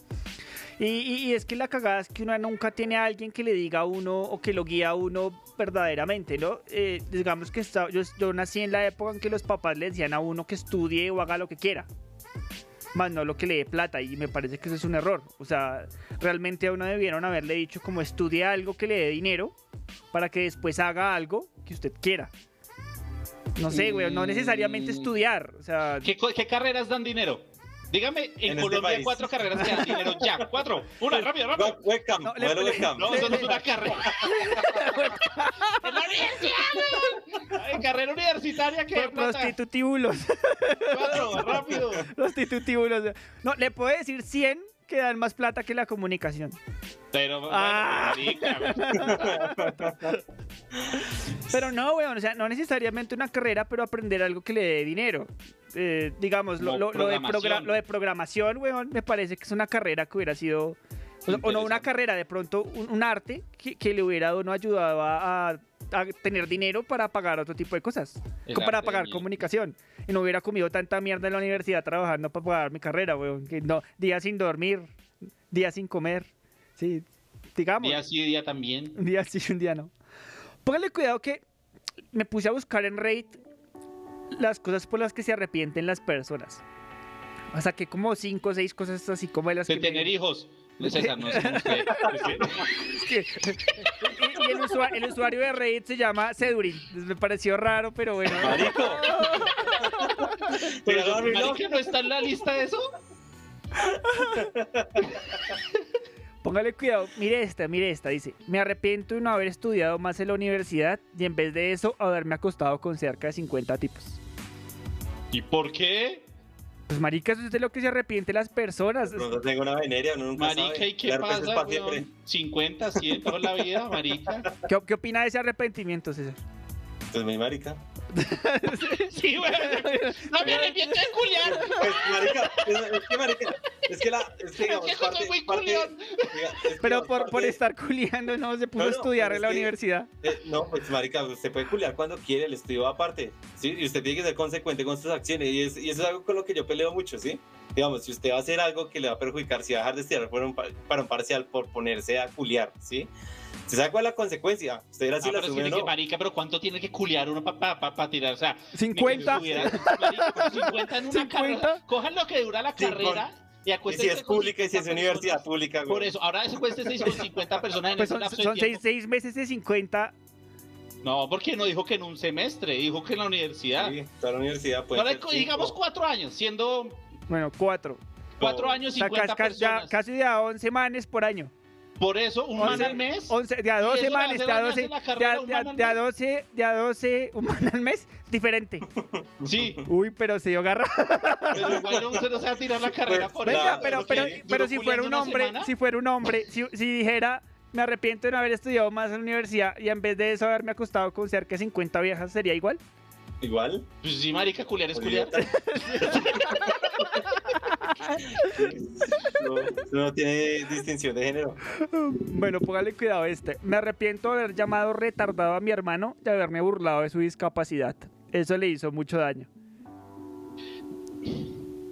Y, es que la cagada es que uno nunca tiene a alguien que le diga a uno o que lo guíe a uno verdaderamente, ¿no? Eh, digamos que está- yo, yo nací en la época en que los papás le decían a uno que estudie o haga lo que quiera. Más no lo que le dé plata y me parece que eso es un error. O sea, realmente a uno debieron haberle dicho como estudie algo que le dé dinero para que después haga algo que usted quiera. No sé, güey, no necesariamente estudiar. O sea, ¿Qué, carreras dan dinero? Dígame, en, En este Colombia hay país. cuatro carreras que dan dinero ya. Cuatro. Una, rápido, rápido. Web- Webcam, No, le- webcam. No, eso no es una carrera. ¡En la universidad! güey! Carrera universitaria que pro- prostitutíbulos. Cuatro, rápido. prostitutíbulos. No, le puedo decir 100 que dan más plata que la comunicación. Pero, bueno, Ah. Pero no, weón, o sea, no necesariamente una carrera, pero aprender algo que le dé dinero. Eh, digamos, lo, Como lo- lo de lo de programación, weón, me parece que es una carrera que hubiera sido... O, no una carrera, de pronto un, un arte que, que le hubiera uno ayudado a, tener dinero para pagar otro tipo de cosas. El para pagar comunicación. Y no hubiera comido tanta mierda en la universidad trabajando para pagar mi carrera, weón. Que no, días sin dormir, días sin comer. Sí, digamos. Día sí, día también. Un día sí, un día no. Póngale cuidado que me puse a buscar en Reddit las cosas por las que se arrepienten las personas. O sea, que como cinco o seis cosas así como de las De que... me- tener César, no. Es que- y, el, usua- el usuario de Reddit se llama Cedurin. Entonces me pareció raro, pero bueno. Marico. Pero, Pero, marica, ¿no está en la lista eso? Póngale cuidado. Mire esta, mire esta. Dice, me arrepiento de no haber estudiado más en la universidad y en vez de eso haberme acostado con cerca de 50 tipos. ¿Y por qué? Pues marica, eso es de lo que se arrepiente las personas. No tengo una veneria, uno nunca Marica, sabe. ¿y qué pasa, weón? 50, 100 toda la vida, marica. ¿Qué, qué opina de ese arrepentimiento, César? Pues mi marica. Sí, weón. No me arrepiento de culiar. Pues, marica, es, es que marica, es que la, es que digamos, Es que soy parte, muy parte- es que, Pero digamos, por, por estar culiando no se puso No, estudiar en la que- universidad. eh, no, pues marica, usted puede culiar cuando quiere, el estudio aparte, ¿sí? Y usted tiene que ser consecuente con sus acciones, y, es- y eso es algo con lo que yo peleo mucho, ¿sí? Digamos, si usted va a hacer algo que le va a perjudicar, si va a dejar de estudiar por un pa- para un parcial por ponerse a culiar, ¿sí? ¿Se sabe cuál es la consecuencia? Usted era así Ah, la pero asume o tiene que, no. marica, pero ¿cuánto tiene que culiar uno para pa, pa tirar? O sea, ni que 50. estuviera- marica, pero 50 en una 50. carrera. Cojan lo que dura la Sí, carrera y Y acuéstense si es con pública y si es 50 universidad personas. pública, güey. Por eso, ahora 6 con 50 personas en Pues son, son seis, seis meses de 50. No, porque no dijo que en un semestre, dijo que en la universidad. Sí, toda la universidad Ahora, cinco. digamos cuatro años, siendo Bueno, cuatro. cuatro Oh. años O sea, 50 ca- ca- ya- casi de a 11 manes por año. Por eso, un man Once- al mes. 11, de a ¿Y 12 eso le manes, de a daño 12, hacer la de carrera a, de a- de a mes? 12, de a 12, un man al mes, diferente. Sí, Uy, pero se dio garra. pero igual no, usted no se va a tirar la carrera Pues, por Venga, eso, pero, pero, que pero si fuera un hombre, semana. si fuera un hombre, si, si dijera, me arrepiento de no haber estudiado más en la universidad y en vez de eso haberme acostado con cerca de 50 viejas, ¿sería igual? Igual. Pues sí, marica, culiar es culiar. No, tiene distinción de género. Bueno, póngale cuidado este. Me arrepiento de haber llamado retardado a mi hermano de haberme burlado de su discapacidad. Eso le hizo mucho daño.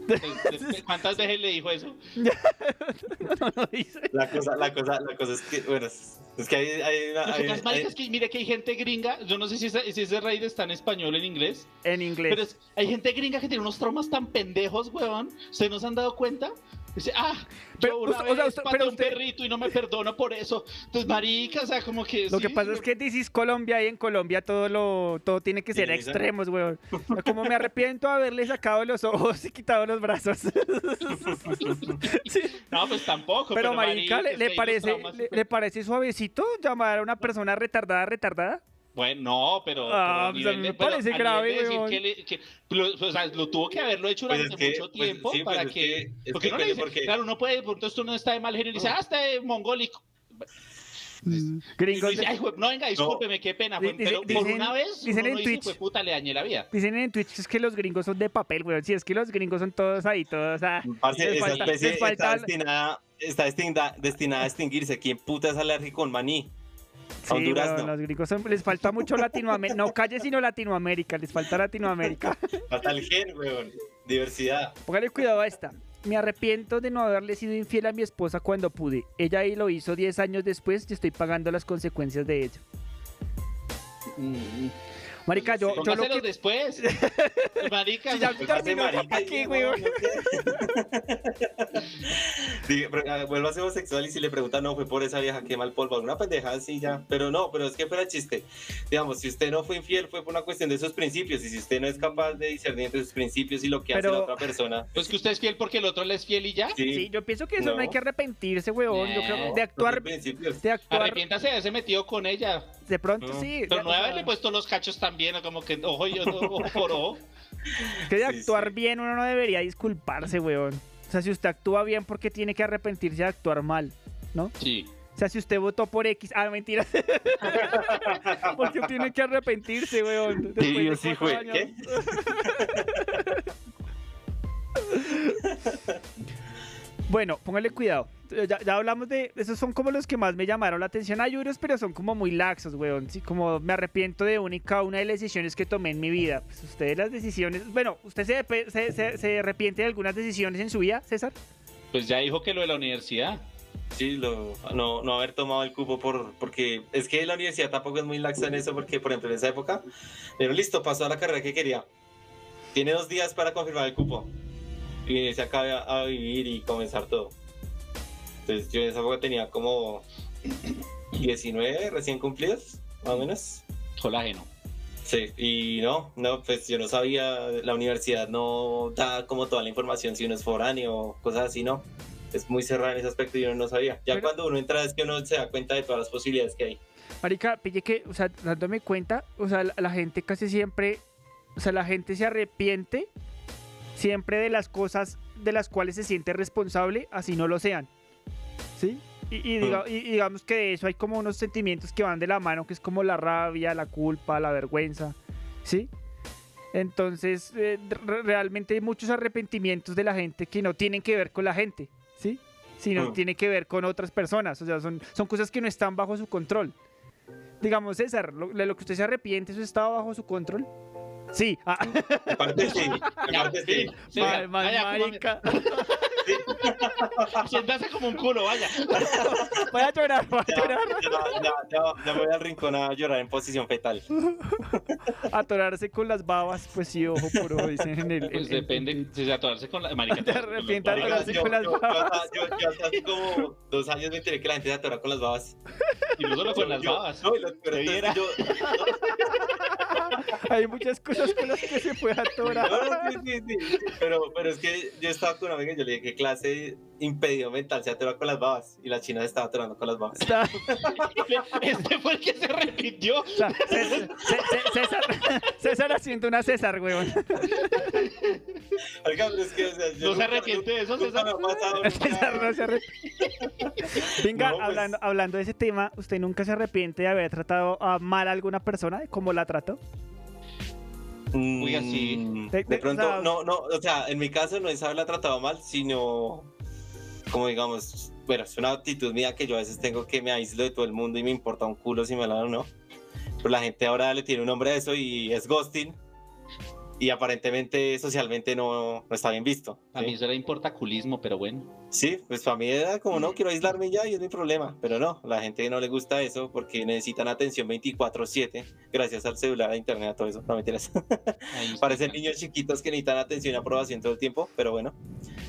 ¿Cuántas veces le dijo eso? no lo dice. La cosa, la cosa, la cosa es que, bueno, es, que hay, hay una. Lo hay- que pasa, marica, hay- es que mire que hay gente gringa, yo no sé si ese, si ese raid está en español o en inglés, En inglés. pero es- hay gente gringa que tiene unos traumas tan pendejos, weón. ¿Ustedes no se han dado cuenta? Dice, ah, Pero yo una o sea, vez usted- pero un usted- perrito y no me perdono por eso. Entonces, marica, o sea, como que... Lo sí, que pasa es que dices Colombia y en Colombia todo lo todo tiene que ser Sí, a extremos, weón. Como me arrepiento de haberle sacado los ojos y quitado los brazos. No, pues tampoco. Pero, marica, ¿le, es le hay parece, le, le parece suavecito llamar a una persona retardada retardada? Bueno, no, pero. Ah, pero pues a mí me parece grave, de decir weón. que le- que- lo, o sea, lo tuvo que haberlo hecho Pues durante es que- mucho pues tiempo sí, para es que. que- es porque que no le coño, dice, porque- claro, uno puede, por esto uno está de mal genio y dice, ah, está de mongólico. Gringos Y dice, "Ay, jue- no, venga, discúlpeme, qué pena. Dice- pero por una vez, dicen en dice, Twitch- puta, le dañé la vida. Dicen en Twitch es que los gringos son de papel, weón. Sí, es que los gringos son todos ahí, todos. ah, Parce, esa falta- especie falta- está destinada, está destinada, destinada a extinguirse. ¿Quién puta es alérgico al maní? Sí, Honduras no. los gringos son- les falta mucho Latinoamérica. No calle, sino Latinoamérica. Les falta Latinoamérica. Falta el gen, weón. Diversidad. Póngale cuidado a esta. Me arrepiento de no haberle sido infiel a mi esposa cuando pude. Ella ahí lo hizo 10 años después y estoy pagando las consecuencias de ello. Marica, yo, yo lo que... después. Marica, Si ya terminó marica, aquí, y- weón. Diga, pero, ah, Vuelva a ser homosexual y si le preguntan, no, fue por esa vieja, qué mal polvo, alguna pendejada así ya. Pero no, pero es que fuera chiste. Digamos, si usted no fue infiel, fue por una cuestión de sus principios. Y si usted no es capaz de discernir entre sus principios y lo que hace Pero- la otra persona. Pues que usted es fiel porque el otro le es fiel y ya. Sí, yo pienso que eso no, No. hay que arrepentirse, weón. Yo creo de actuar, de actuar, Arrepiéntase de haberse metido con ella. De pronto sí. Pero de- no o sea, haberle puesto los cachos también, o como que ojo yo, no, ojo por ojo. que de actuar bien uno no debería disculparse, weón. O sea, si usted actúa bien, ¿por qué tiene que arrepentirse de actuar mal? ¿No? Sí. O sea, si usted votó por X. Ah, mentira. ¿Por qué tiene que arrepentirse, weón? Después de yo sí. ¿Qué? Bueno, póngale cuidado. Ya, ya hablamos de. Esos son como los que más me llamaron la atención. Hay unos, pero son como muy laxos, weón. Sí, como me arrepiento de cada una de las decisiones que tomé en mi vida. Pues usted las decisiones. Bueno, ¿usted se, se- se arrepiente de algunas decisiones en su vida, César? Pues ya dijo que lo de la universidad. Sí, lo, no, no haber tomado el cupo por, porque es que la universidad tampoco es muy laxa en eso, porque por ejemplo en esa época, pero listo, pasó a la carrera que quería. Tiene dos días para confirmar el cupo y se acaba a vivir y comenzar todo. Entonces yo en esa época tenía como 19 recién cumplidos, más o menos. Colágeno. Sí, y no, no, pues yo no sabía, la universidad no da como toda la información si uno es foráneo o cosas así, ¿no? Es muy cerrada en ese aspecto y uno no sabía. Ya Pero- cuando uno entra es que uno se da cuenta de todas las posibilidades que hay. Marica, pille que, o sea, dándome cuenta, o sea, la, la gente casi siempre, o sea, la gente se arrepiente siempre de las cosas de las cuales se siente responsable, así no lo sean. ¿Sí? Y, y diga- y- digamos que de eso hay como unos sentimientos que van de la mano, que es como la rabia, la culpa, la vergüenza, ¿sí? Entonces, eh, re- realmente hay muchos arrepentimientos de la gente que no tienen que ver con la gente, ¿sí? Sino Mm. tiene que ver con otras personas, o sea, son, son cosas que no están bajo su control. Digamos, César, lo, de lo que usted se arrepiente, ¿eso estaba bajo su control? Sí. Ah. En parte sí, en parte sí. Sí, Ma- vaya, ma- vaya, como- marica. Siéntase como un culo, vaya. Voy a llorar, voy a llorar. ya, voy al rincón a llorar en posición fetal. Atorarse con las babas, pues sí, ojo por ojo, dicen en el... Pues en- en- depende, si se atorarse con la marica. Te arrepientas de Marica, atorarse yo, con las yo- yo babas. hasta- yo- yo hasta hace como dos años me enteré que la gente se atora con las babas. Y no solo con las babas. No, y lo peor yo, Hay muchas cosas con las que se puede atorar. No, no, sí, sí, sí. Pero, pero es que yo estaba con una amiga y yo le dije, ¿qué clase impedido mental se atora con las babas? Y la china se estaba atorando con las babas. Este fue el que se repitió. o sea, César, Cé- César, César haciendo una César, weón. Oiga, es que, o sea, yo No se arrepiente de eso, César. me ha pasado, César no se arrepiente. Venga, No, pues- hablando, hablando de ese tema, ¿usted nunca se arrepiente de haber tratado a mal a alguna persona? de ¿Cómo la trató? Mm, Oiga, sí. De- De, pronto, no, no, o sea, en mi caso no es haberla tratado mal, sino, como digamos, bueno, es una actitud mía que yo a veces tengo que me aíslo de todo el mundo y me importa un culo si me la dan o no. Pero la gente ahora le tiene un nombre a eso y es ghosting. Y aparentemente socialmente no, no está bien visto. A mí eso era importaculismo, pero bueno. Sí, pues para mí era como no, quiero aislarme ya y es mi problema. Pero no, la gente no le gusta eso porque necesitan atención 24-7 gracias al celular, a internet, a todo eso. No me interesa. Ahí está. Parecen niños chiquitos que necesitan atención y aprobación todo el tiempo, pero bueno.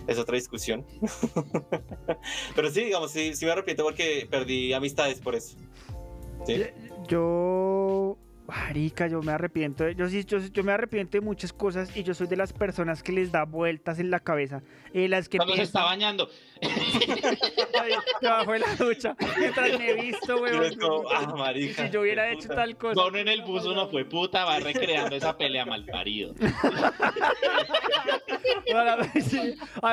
es otra discusión. Pero sí, digamos, sí, sí me arrepiento porque perdí amistades por eso. ¿Sí? Yo. Marica, yo me arrepiento. de- Yo sí, yo, yo me arrepiento de muchas cosas y yo soy de las personas que les da vueltas en la cabeza. Eh, las que Cuando se está bañando. "Ay, debajo de la ducha, mientras me he visto, weón. como, ah, marica. Si yo hubiera hecho puta. tal cosa. Uno en el bus, uno fue puta, va recreando esa pelea mal parido.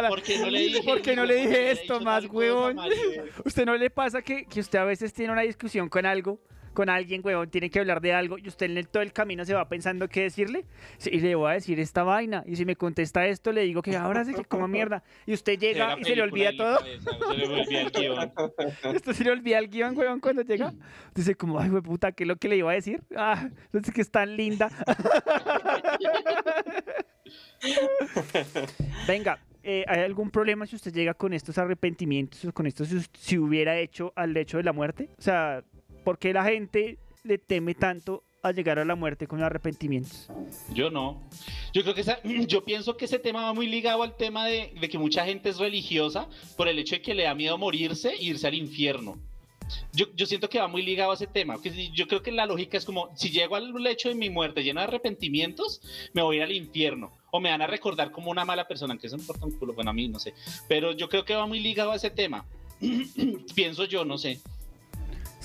¿Por qué no le dije? ¿Por qué no le dije esto más, marica? ¿Usted no le pasa que, que usted a veces tiene una discusión con algo, con alguien, huevón, tiene que hablar de algo y usted en el- todo el camino se va pensando qué decirle? Sí, Y le voy a decir esta vaina. Y si me contesta esto, le digo que ahora sí que como mierda. Y usted Se llega y se le olvida todo. cabeza, Se le olvida el guion. Esto se le olvida el guion, huevón, cuando llega. Dice como, ay, puta, ¿qué es lo que le iba a decir? Ah, entonces que es tan linda. Venga, eh, ¿hay algún problema si usted llega con estos arrepentimientos o con esto si, si hubiera hecho al hecho de la muerte? O sea, ¿por qué la gente le teme tanto a llegar a la muerte con arrepentimientos? Yo no. Yo creo que esa- yo pienso que ese tema va muy ligado al tema de, que mucha gente es religiosa por el hecho de que le da miedo morirse e irse al infierno. Yo, yo siento que va muy ligado a ese tema. yo creo que la lógica es como, si llego al hecho de mi muerte lleno de arrepentimientos, me voy al infierno. O me van a recordar como una mala persona, aunque eso me importa un culo, bueno, a mí no sé. Pero yo creo que va muy ligado a ese tema. Pienso yo, no sé.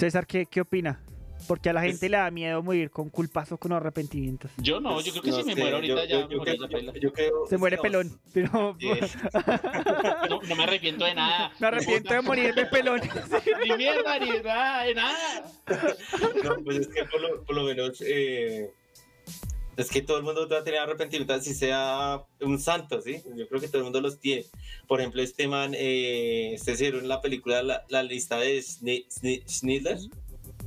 César, ¿qué, qué opina? Porque a la gente le da miedo morir con culpas o con arrepentimientos. Yo no, yo creo que No si me muero ahorita yo- ya yo- me yo morí, creo- ya baila. yo creo- Se muere pelón. Pero no, no me arrepiento de nada. me arrepiento de morir de pelón. Ni mierda, ni nada, de nada. No, pues es que por lo, por lo menos eh, es que todo el mundo va a tener arrepentimiento así sea un santo, ¿sí? Yo creo que todo el mundo los tiene. Por ejemplo, este man, eh, este se en la película la, la lista de Schni- Schni- Schindler.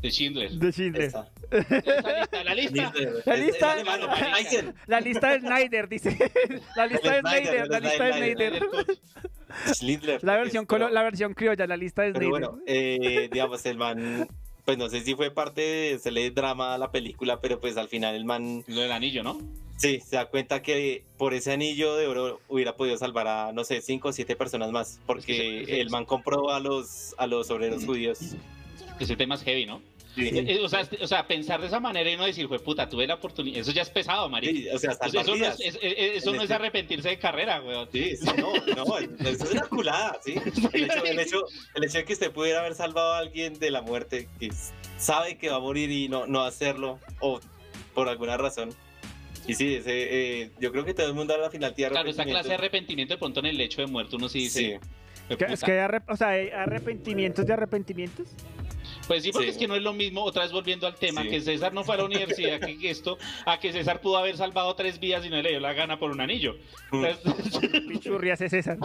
De Schindler. De Schindler. Esa. Esa lista, la lista. Schindler. La Es- es lista- alemán, Eisen. La lista de Snyder, dice. La lista de Snyder, la lista de Snyder. Schindler. La versión, Pero- colo- la versión criolla, la lista de Pero Snyder. bueno, eh, digamos, el man, pues no sé si fue parte de hacerle drama a la película, pero pues al final el man, Lo del anillo, ¿no? sí, se da cuenta que por ese anillo de oro hubiera podido salvar a, no sé, cinco o siete personas más, porque Ese- ese- el man compró a los, a los obreros judíos. Ese tema es heavy, ¿no? Sí, Eh, eh, O, sea, este- o sea, pensar de esa manera y no decir, fue puta, tuve la oportunidad. Eso ya es pesado, marica. sí, o sea, Eso, eso no, es, es- es- eso En no es este- arrepentirse de carrera, weón. Sí, sí, no, no, eso es una culada, ¿sí? El hecho, el, hecho, el hecho de que usted pudiera haber salvado a alguien de la muerte, que sabe que va a morir y no, no hacerlo, o por alguna razón. Y sí, ese, eh, yo creo que todo el mundo a la final tiene Claro, esa clase de arrepentimiento. de pronto en el hecho de muerte uno sí dice. "Fue Que- Es puta". que hay, arrep- o sea, hay arrepentimientos de arrepentimientos. Pues sí, porque Sí. es que no es lo mismo, otra vez volviendo al tema, Sí. que César no fue a la universidad, que esto, a que César pudo haber salvado tres vidas y no le dio la gana por un anillo. Mm. Entonces, Pichurrias es César.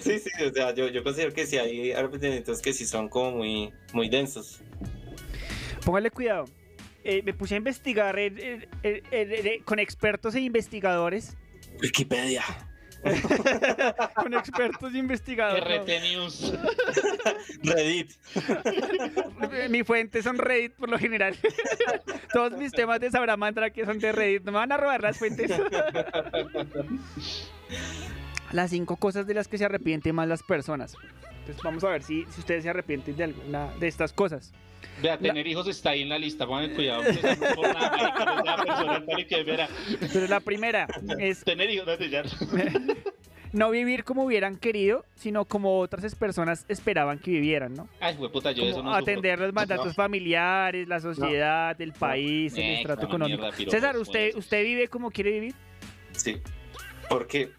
Sí, sí, o sea, yo, yo considero que sí hay arrepentimientos que sí son como muy, muy densos. Póngale cuidado. Eh, me puse a investigar con expertos e investigadores. Wikipedia. con expertos investigadores. RT News. Reddit. Mi fuente son Reddit por lo general. Todos mis temas de Sabramandra que son de Reddit. No me van a robar las fuentes. las cinco cosas de las que se arrepienten más las personas. Entonces vamos a ver si, si ustedes se arrepienten de alguna de estas cosas. Vea, tener hijos está ahí en la lista, pongan cuidado. Por nada, que verá. Pero la primera es Tener hijos, no ya. no vivir como hubieran querido, sino como otras personas esperaban que vivieran, ¿no? Ay, puta, yo eso Como no atender los mandatos No. familiares, la sociedad, el país, el Eh, estrato económico. mierda, César, ¿usted. ¿usted vive como quiere vivir? Sí. ¿Por qué?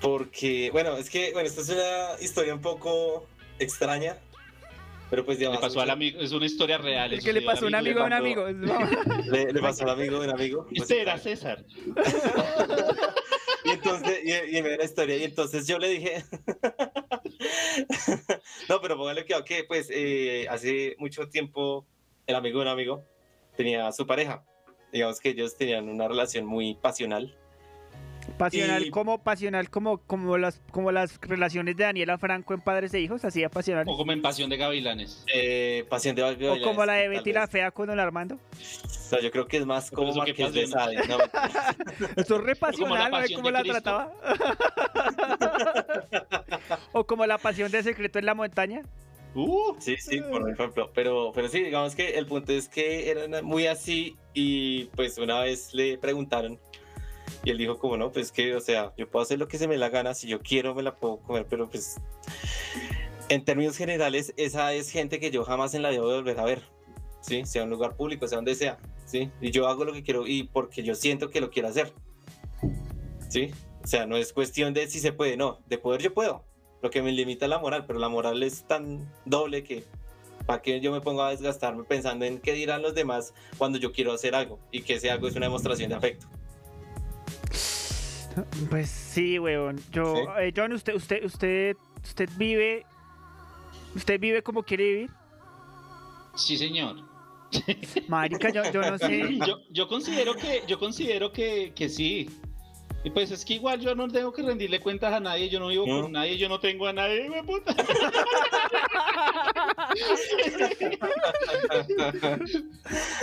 Porque, bueno, es que, bueno, esta es una historia un poco extraña, pero pues Le digamos... pasó al amigo, es una historia real. Eso que le pasó a un amigo a un amigo. Le, le pasó al amigo de un amigo. pues, Este era César. Y entonces, y, y me la historia, y entonces yo le dije, no, pero póngale que pues eh, hace mucho tiempo el amigo de un amigo tenía a su pareja, digamos que ellos tenían una relación muy pasional Pasional Y- como pasional como como las como las relaciones de Daniela Franco en Padres e Hijos, así de pasional. O como en Pasión de Gavilanes. Eh, Pasión de O Gavilanes, como la de Betty la Fea con Don Armando. O sea, yo creo que es más como Marqués de. Sade. No, Esto es re como la pasional, ¿no cómo la Cristo. trataba? o como la pasión de secreto en la montaña. Uh, Sí, sí, por ejemplo. Pero, pero sí, digamos que el punto es que eran muy así y pues una vez le preguntaron y él dijo como no, pues que, o sea, yo puedo hacer lo que se me la gana, si yo quiero me la puedo comer, pero pues en términos generales esa es gente que yo jamás en la a volver a ver, ¿sí? Sea un lugar público, sea donde sea, ¿sí? Y yo hago lo que quiero y porque yo siento que lo quiero hacer, ¿sí? O sea, no es cuestión de si se puede, no, de poder yo puedo. Lo que me limita la moral, pero la moral es tan doble que ¿para qué yo me pongo a desgastarme pensando en qué dirán los demás cuando yo quiero hacer algo? Y que ese algo es una demostración de afecto. Pues sí, weón. Yo, Sí. eh, John, usted, usted, usted, usted vive, usted vive como quiere vivir. sí, señor. Marica, yo, yo no sé. Yo, yo considero que, yo considero que, que sí. Y pues es que igual yo no tengo que rendirle cuentas a nadie, yo no vivo con nadie, yo no tengo a nadie, de puta.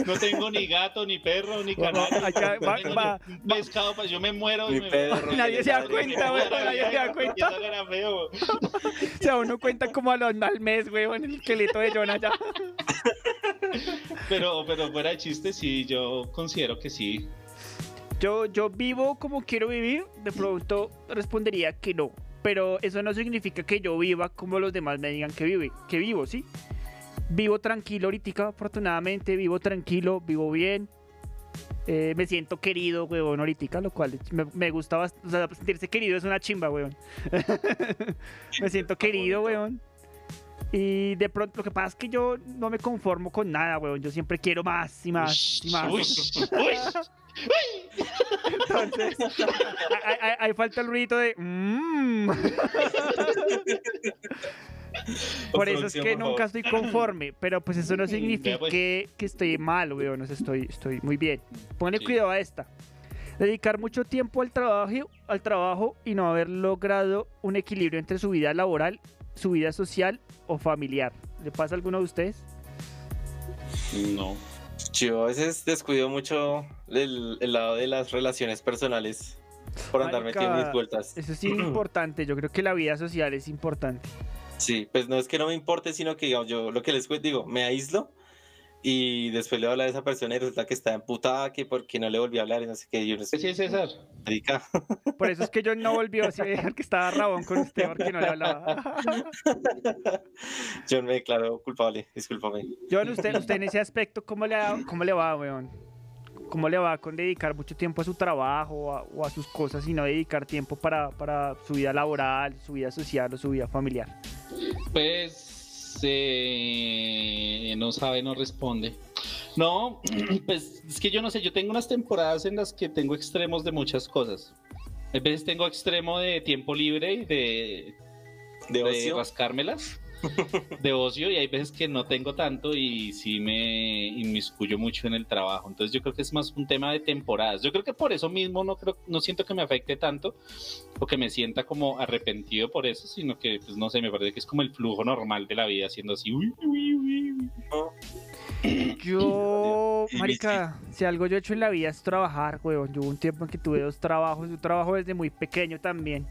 No tengo ni gato, ni perro, ni canario. Acá va- no tengo va- ni un pescado, pues yo me muero y me perro, Nadie se da cuenta, weón, nadie se da cuenta. Eso era feo. O sea, uno cuenta como a los, al mes, weón, el esqueleto de John allá. Pero, pero fuera de chiste, sí, yo considero que sí. Yo, yo vivo como quiero vivir, de pronto respondería que no. Pero eso no significa que yo viva como los demás me digan que vive, que vivo, ¿sí? Vivo tranquilo ahorita, afortunadamente, vivo tranquilo, vivo bien. Eh, me siento querido, weón, ahorita, lo cual me, me gusta bast- O sea, sentirse querido es una chimba, weón. me siento querido, weón. Y de pronto, lo que pasa es que yo no me conformo con nada, weón. Yo siempre quiero más y más y más. Entonces, ahí, falta el ruidito de. "Mm". Por eso es que nunca estoy conforme, pero pues eso no significa Vea, pues. que, que estoy mal, weón. estoy, estoy muy bien. Ponle Sí. cuidado a esta. Dedicar mucho tiempo al trabajo, al trabajo y no haber logrado un equilibrio entre su vida laboral, su vida social o familiar. ¿Le pasa a alguno de ustedes? No. Yo a veces descuido mucho el, el lado de las relaciones personales por andar Marica, metiendo mis vueltas. Eso sí es importante. Yo creo que la vida social es importante. Sí, pues no es que no me importe, sino que digamos, yo lo que les digo, me aíslo y después le voy a hablar a esa persona y resulta que está emputada que porque no le volví a hablar y no sé qué. Yo no sé, Sí, César. marica. Por eso es que yo no volvió, así que estaba rabón con usted porque no le hablaba. Yo me declaro culpable, discúlpame. John, usted, usted en ese aspecto, ¿cómo le, va- cómo le va, weón? ¿Cómo le va con dedicar mucho tiempo a su trabajo o a, o a sus cosas y no dedicar tiempo para, para su vida laboral, su vida social o su vida familiar? Pues eh, no sabe, no responde. No, pues es que yo no sé, yo tengo unas temporadas en las que tengo extremos de muchas cosas. A veces tengo extremo de tiempo libre y de, ¿De rascármelas, de ocio, y hay veces que no tengo tanto y sí me inmiscuyo mucho en el trabajo. Entonces yo creo que es más un tema de temporadas. Yo creo que por eso mismo no creo, no siento que me afecte tanto o que me sienta como arrepentido por eso, sino que, pues no sé, me parece que es como el flujo normal de la vida, siendo así. uy, uy, uy, uy. Yo, marica, si algo yo he hecho en la vida es trabajar, weón. Yo hubo un tiempo en que tuve dos trabajos, un trabajo desde muy pequeño también.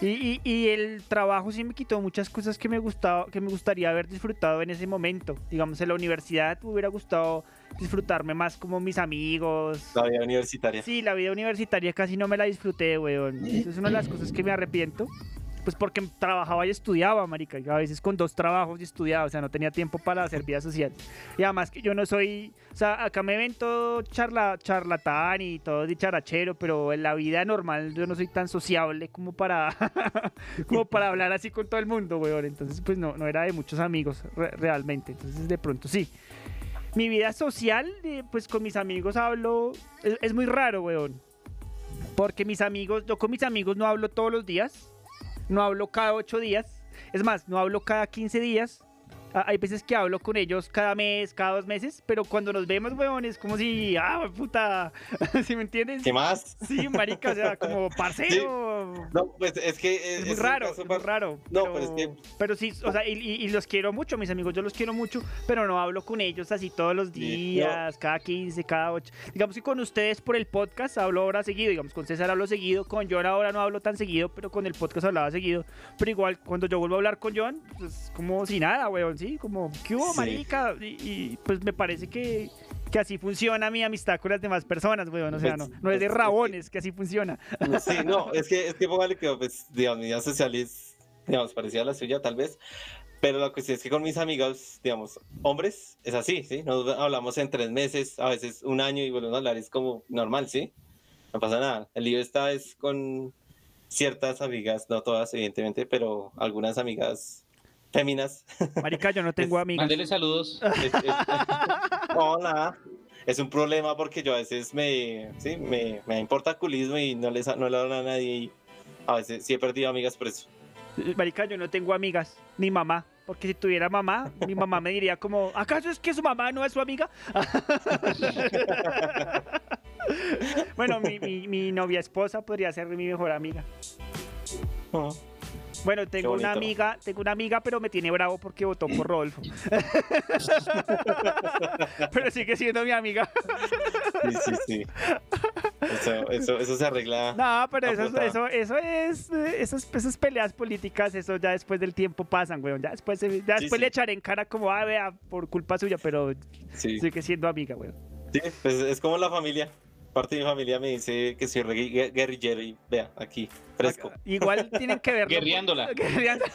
Y, y- y el trabajo sí me quitó muchas cosas que me gustaba, que me gustaría haber disfrutado en ese momento. Digamos, en la universidad me hubiera gustado disfrutarme más como mis amigos. La vida universitaria. Sí, la vida universitaria casi no me la disfruté, weón. Eso es una de las cosas que me arrepiento. Pues porque trabajaba y estudiaba, marica. y A veces con dos trabajos y estudiaba, o sea, no tenía tiempo para hacer vida social. Y además que yo no soy, o sea, acá me ven todo charla, charlatán y todo dicharachero, pero en la vida normal yo no soy tan sociable como para, como para hablar así con todo el mundo, weón. Entonces, pues no, no era de muchos amigos re- realmente. Entonces, de pronto sí. Mi vida social, eh, pues con mis amigos hablo, es, es muy raro, weón. Porque mis amigos, yo con mis amigos no hablo todos los días, no hablo cada ocho días, es más, no hablo cada 15 días, hay veces que hablo con ellos cada mes, cada dos meses, pero cuando nos vemos, weón, es como si, ah, puta, ¿sí me entiendes? ¿Qué más? Sí, marica, o sea, como parcero. No, pues es que es, Es muy es raro, es muy raro. No, pero es que Pero sí, o sea, y, y- y los quiero mucho, mis amigos, yo los quiero mucho, pero no hablo con ellos así todos los días, cada 15, cada 8. Digamos que con ustedes por el podcast hablo ahora seguido, digamos, con César hablo seguido, con John ahora no hablo tan seguido, pero con el podcast hablaba seguido. Pero igual, cuando yo vuelvo a hablar con John, pues como si nada, weón, ¿sí? Como, ¿qué hubo, Sí. marica? Y, y, pues me parece que... Que así funciona mi amistad con las demás personas, weón. O sea, no, Pues, no es de pues, rabones que así funciona. Sí, no, es que, es que póngale que, pues, digamos, mi vida social es, digamos, parecida a la suya, tal vez. Pero la cuestión es que con mis amigos, digamos, hombres, es así, ¿sí? Nos hablamos en tres meses, a veces un año y volvemos a hablar, es como normal, ¿sí? No pasa nada. El lío está es con ciertas amigas, no todas, evidentemente, pero algunas amigas féminas. Marica, yo no tengo amigas. Mándele saludos. Es- es- Hola. Es un problema porque yo a veces me, sí, me, me importa culismo y no, les, no le hablo a nadie y a veces sí he perdido amigas por eso. Marica, yo no tengo amigas, ni mamá. Porque si tuviera mamá, mi mamá me diría como, ¿acaso es que su mamá no es su amiga? bueno, mi, mi- mi novia esposa podría ser mi mejor amiga. Bueno, tengo una amiga, tengo una amiga, pero me tiene bravo porque votó por Rodolfo. pero sigue siendo mi amiga. Sí, sí, sí. Eso, eso, eso se arregla. No, pero eso, eso, eso es, esas, esas peleas políticas, eso ya después del tiempo pasan, weón. Ya después, ya después sí. le echaré en cara como, ah, vea, por culpa suya, pero Sí. sigue siendo amiga, weón. Sí, pues es como la familia. Parte de mi familia me dice que soy guerrillero y vea, aquí, fresco. Igual tienen que verlo. Guerreándola. Guerreando.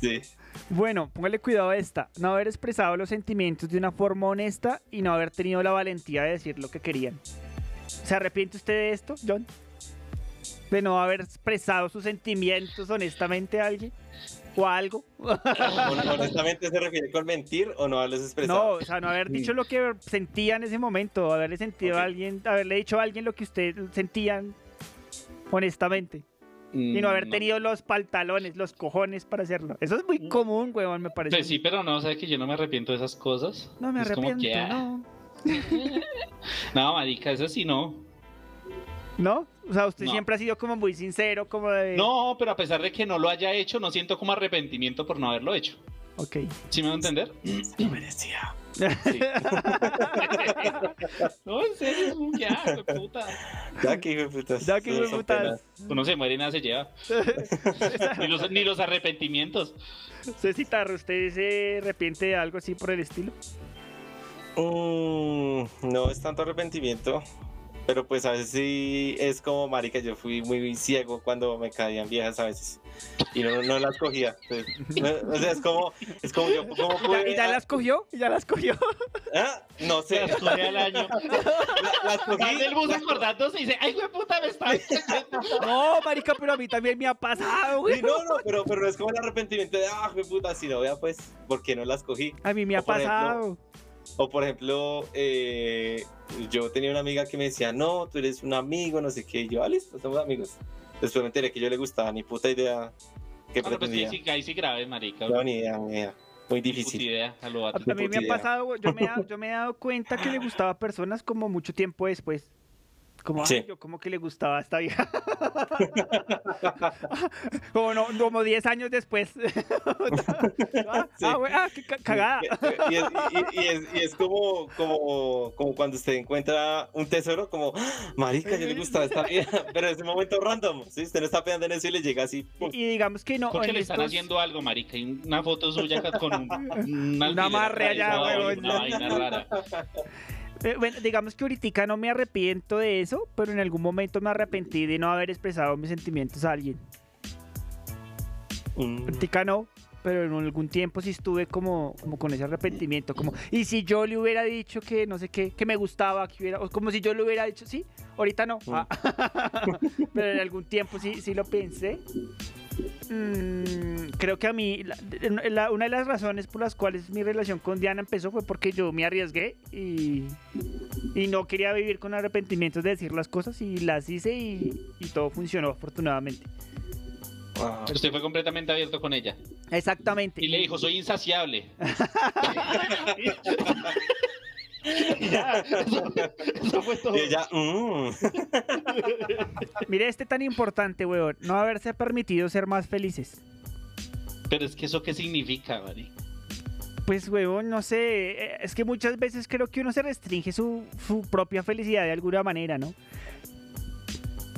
Sí. Bueno, póngale cuidado a esta. No haber expresado los sentimientos de una forma honesta y no haber tenido la valentía de decir lo que querían. ¿Se arrepiente usted de esto, John? De no haber expresado sus sentimientos honestamente a alguien o a algo. Hon- Honestamente, ¿se refiere con mentir o no haberles expresado? No, o sea, no haber dicho lo que sentía en ese momento, haberle sentido a alguien, haberle dicho a alguien lo que usted sentían honestamente. Y no haber Mm, tenido los pantalones, los cojones para hacerlo. Eso es muy común, weón, me parece. Pues sí, pero no, ¿sabes que yo no me arrepiento de esas cosas? No me Es como arrepiento, que, ah, no. No, marica, eso sí no. ¿No? O sea, usted No. siempre ha sido como muy sincero, como de... No, pero a pesar de que no lo haya hecho, no siento como arrepentimiento por no haberlo hecho. Ok. ¿Sí me va a entender? Lo merecía. No, en serio, ya, hijo de puta. Ya que hijo de putas. Ya que hijo de putas. Uno se muere y nada se lleva. ni, los, ni los arrepentimientos. Ceci Tarro, ¿usted se arrepiente de algo así por el estilo? Mm, no es tanto arrepentimiento, pero pues a veces sí es como marica, yo fui muy ciego cuando me caían viejas a veces y no, no las cogía. No, o sea, es como, es como yo, ¿cómo ¿Y ya, pude- y ya las cogió? ¿Y ya las cogió? ¿Ah? No sé. Las cogí al año. La- las cogí. Sale el bus acordándose y dice, ay, güey, puta, me está No, marica, pero a mí también me ha pasado, güey. No, no, pero, pero es como el arrepentimiento de, ah, qué puta, si no vea, pues, ¿por qué no las cogí? A mí me ha ejemplo, pasado. O por ejemplo, eh, yo tenía una amiga que me decía, no, tú eres un amigo, no sé qué. Y yo, ah, listo, somos amigos. Después me enteré que yo le gustaba, ni puta idea que Bueno, pues sí, pretendía. sí, ahí sí grave, marica. No, ni idea, ni idea. Muy difícil. idea, a lo A, mí me ha pasado, yo me, he dado- yo me he dado cuenta que le gustaba a personas como mucho tiempo después. Como, ay, Sí. yo como que le gustaba a esta vieja. como, no, como 10 años después. ah, Sí. ah, güey, ah, qué ca- cagada. Y es, y- y es- y es como, como, como cuando usted encuentra un tesoro, como, "Ah, marica, yo le gustaba esta vieja, pero en ese momento random, ¿sí? Usted no está pegando en eso y le llega así, pum. Y digamos que no. Porque le están estos- haciendo algo, marica. y una foto suya con un, un alfiler amarre allá, huevón. Una vaina rara. Eh, bueno, digamos que ahorita no me arrepiento de eso, pero en algún momento me arrepentí de no haber expresado mis sentimientos a alguien. Mm. Ahorita no, pero en algún tiempo sí estuve como, como con ese arrepentimiento, como, y si yo le hubiera dicho que no sé qué, que me gustaba, que hubiera, o como si yo le hubiera dicho, sí, ahorita no. Ah. pero en algún tiempo sí, sí lo pensé. Mm, creo que a mí, la- la- una de las razones por las cuales mi relación con Diana empezó fue porque yo me arriesgué y, y no quería vivir con arrepentimientos de decir las cosas y las hice y, y todo funcionó afortunadamente. Ah, Usted fue completamente abierto con ella. Exactamente. Y le dijo, soy insaciable. ya, eso, fue todo. Y ella, mm. Mire, este tan importante, weón. No haberse permitido ser más felices. Pero es que eso qué significa, Mari. Pues, weón, no sé. Eh, es que muchas veces creo que uno se restringe su, su propia felicidad de alguna manera, ¿no?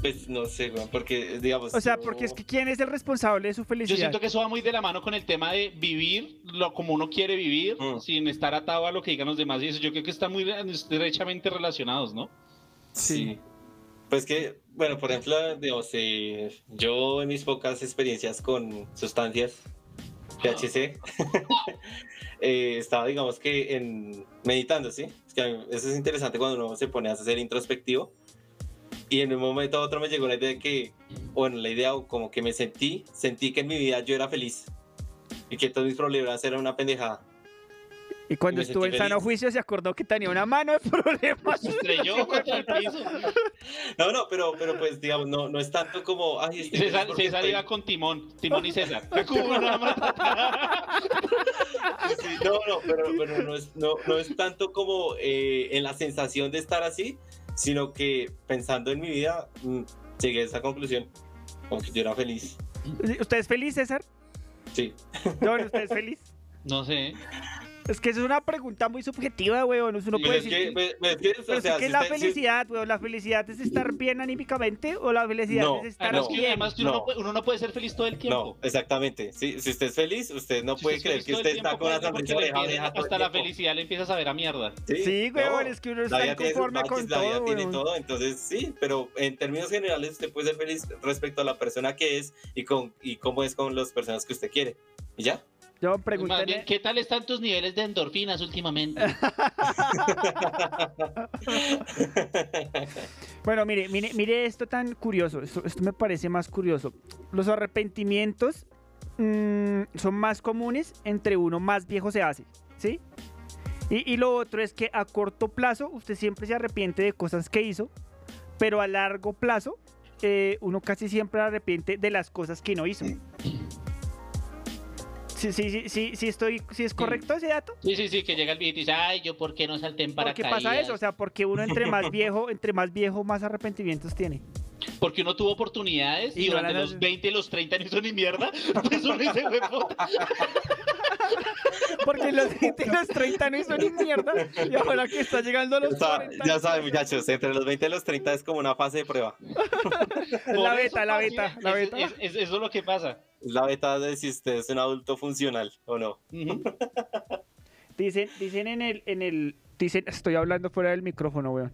Pues no sé, porque digamos. O sea, porque es que quién es el responsable de su felicidad. Yo siento que eso va muy de la mano con el tema de vivir lo como uno quiere vivir, Mm. sin estar atado a lo que digan los demás. Y eso yo creo que están muy estrechamente relacionados, ¿no? Sí. Pues que, bueno, por ejemplo, digamos, eh, yo en mis pocas experiencias con sustancias THC, eh, estaba, digamos que, en meditando, ¿sí? Es que a mí- eso es interesante cuando uno se pone a hacer introspectivo. Y en un momento a otro me llegó la idea de que, bueno, la idea o como que me sentí, sentí que en mi vida yo era feliz. Y que todos mis problemas eran una pendejada. Y cuando me estuvo en sano juicio se acordó que tenía una mano de problemas. Se estrelló contra el piso. No, no, pero, pero pues digamos, no, no es tanto como, ay, feliz César, estoy- iba con Timón, Timón y César. Sí, no, no, pero, pero no, es, no, no es tanto como eh, en la sensación de estar así, sino que pensando en mi vida, mm, llegué a esa conclusión, como que yo era feliz. ¿Usted es feliz, César? Sí. ¿usted es feliz? No sé. Es que eso es una pregunta muy subjetiva, weón. Uno puede decir. que, que, o Pero es que si la usted- si- felicidad, weón. La felicidad es estar bien anímicamente o la felicidad No, es estar que, bien. además que uno, No. no puede, uno no puede ser feliz todo el tiempo. No, exactamente. Sí, si usted es feliz, usted no Si puede creer que todo usted está tiempo, con porque sonrisa todo Hasta la felicidad le empieza a saber a mierda. Sí, no, weón, es que uno la está inconforme con la vida todo, tiene todo, entonces sí, pero en términos generales usted puede ser feliz respecto a la persona que es y con y cómo es con las personas que usted quiere. ¿Y ya? Yo Más pregúntale. bien, ¿qué tal están tus niveles de endorfinas últimamente? Bueno, mire, mire, mire esto tan curioso. Esto, esto me parece más curioso. Los arrepentimientos mm, son más comunes entre uno más viejo se hace, ¿sí? Y, y lo otro es que a corto plazo usted siempre se arrepiente de cosas que hizo, pero a largo plazo eh, uno casi siempre arrepiente de las cosas que no hizo. Sí, sí, sí, sí, sí estoy, sí es correcto ese dato. Sí, sí, sí, que llega el viejito y dice, ay, yo por qué no salté en ¿Por qué paracaídas. pasa eso? O sea, porque uno entre más viejo, entre más viejo, más arrepentimientos tiene. Porque uno tuvo oportunidades y, Y durante ahora los no- 20 y los 30 no hizo ni mierda. Pues uno dice, "Güey, puta". Porque los 20 y los 30 no hizo ni mierda. Y ahora que está llegando a los Ya sabe- 40. ya saben, muchachos, entre los 20 y los 30 es como una fase de prueba. La beta, la beta, la es- beta. es- es- eso es lo que pasa. Es la beta de si usted es un adulto funcional o no. Dicen, dicen en el, en el, dicen, estoy hablando fuera del micrófono, weón.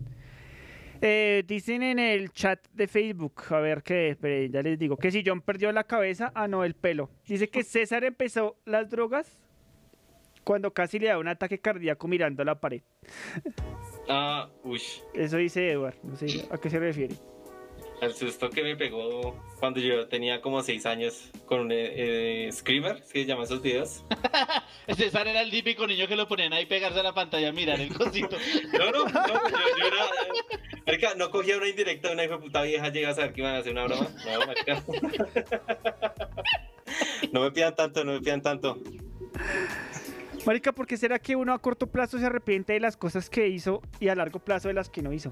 Eh, dicen en el chat de Facebook, a ver qué, espere, ya les digo, que si John perdió la cabeza, ah no, el pelo. Dice que César empezó las drogas cuando casi le da un ataque cardíaco mirando la pared. Ah, uy. Eso dice Edward, no sé a qué se refiere. El susto que me pegó cuando yo tenía como 6 años con un eh, Screamer, ¿sí se llaman esos videos? César era el típico niño que lo ponían ahí pegarse a la pantalla a mirar el cosito. No, no, no, yo, yo era. eh, Marica, no cogía una indirecta de una hijo de puta vieja, llega a saber que iban a hacer una broma. No, marica. No me pidan tanto, no me pidan tanto. Marica, ¿por qué será que uno a corto plazo se arrepiente de las cosas que hizo y a largo plazo de las que no hizo?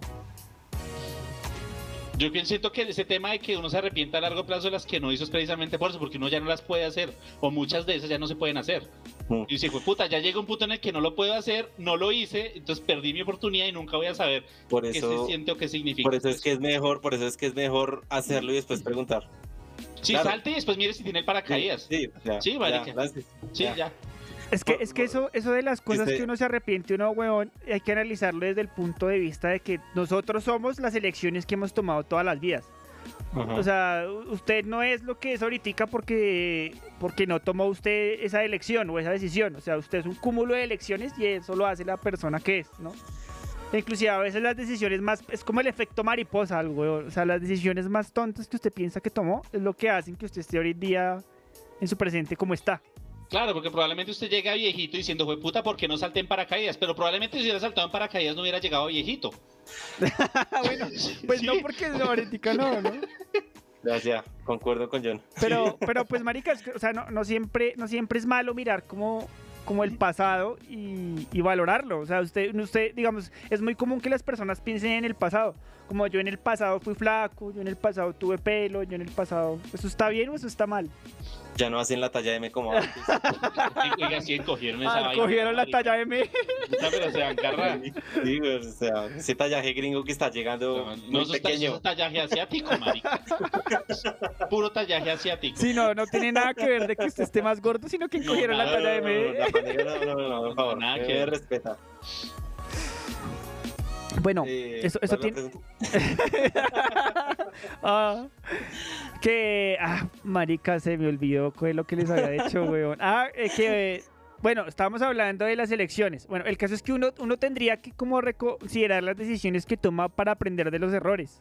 Yo siento que ese tema de que uno se arrepienta a largo plazo de las que no hizo es precisamente por eso, porque uno ya no las puede hacer, o muchas de esas ya no se pueden hacer. Mm. Y dice, puta, ya llega un punto en el que no lo puedo hacer, no lo hice, entonces perdí mi oportunidad y nunca voy a saber Por qué se siente o qué significa. por eso es que es mejor, por eso es que es mejor hacerlo y después preguntar. Sí, claro. salte y después mire si tiene el paracaídas. Sí, ya, Sí, ya, gracias. Sí, ya. ya. Es que, es que eso, eso de las cosas Este- que uno se arrepiente, uno, weón, hay que analizarlo desde el punto de vista de que nosotros somos las elecciones que hemos tomado todas las vidas. Ajá. O sea, usted no es lo que es ahorita porque, porque no tomó usted esa elección o esa decisión. O sea, usted es un cúmulo de elecciones y eso lo hace la persona que es, ¿no? Inclusive a veces las decisiones más... Es como el efecto mariposa, weón. O sea, las decisiones más tontas que usted piensa que tomó es lo que hacen que usted esté hoy en día en su presente como está. Claro, porque probablemente usted llega viejito diciendo, fue puta, ¿por qué no salté en paracaídas? Pero probablemente si hubiera saltado en paracaídas no hubiera llegado viejito. bueno, pues no porque no, ahorita no, ¿no? Ya, ya, concuerdo con John. Pero, pero pues, marica, es que, o sea, no, no siempre, no siempre es malo mirar como, como el pasado y, y valorarlo. O sea, usted, usted, digamos, es muy común que las personas piensen en el pasado. Como yo en el pasado fui flaco, yo en el pasado tuve pelo, yo en el pasado. ¿Eso está bien o eso está mal? Ya no hacen la talla M como antes. Sí, oiga, sí, cogieron esa Ah, vaina, cogieron la talla M. Puta, pero se van. Sí, o sea, ese tallaje gringo que está llegando No, es tallaje asiático, marica. Puro tallaje asiático. Sí, no, no tiene nada que ver de que usted esté más gordo, sino que No, cogieron la talla No, no, no, M. no, no, no, no, por favor. Nada que que ver. respeta. Bueno, Eh, eso, eso ¿cuál es tiene. Ah, que. Ah, marica, se me olvidó qué es lo que les había dicho, weón. Ah, eh, que. Bueno, estábamos hablando de las elecciones. Bueno, el caso es que uno, uno tendría que como reconsiderar las decisiones que toma para aprender de los errores.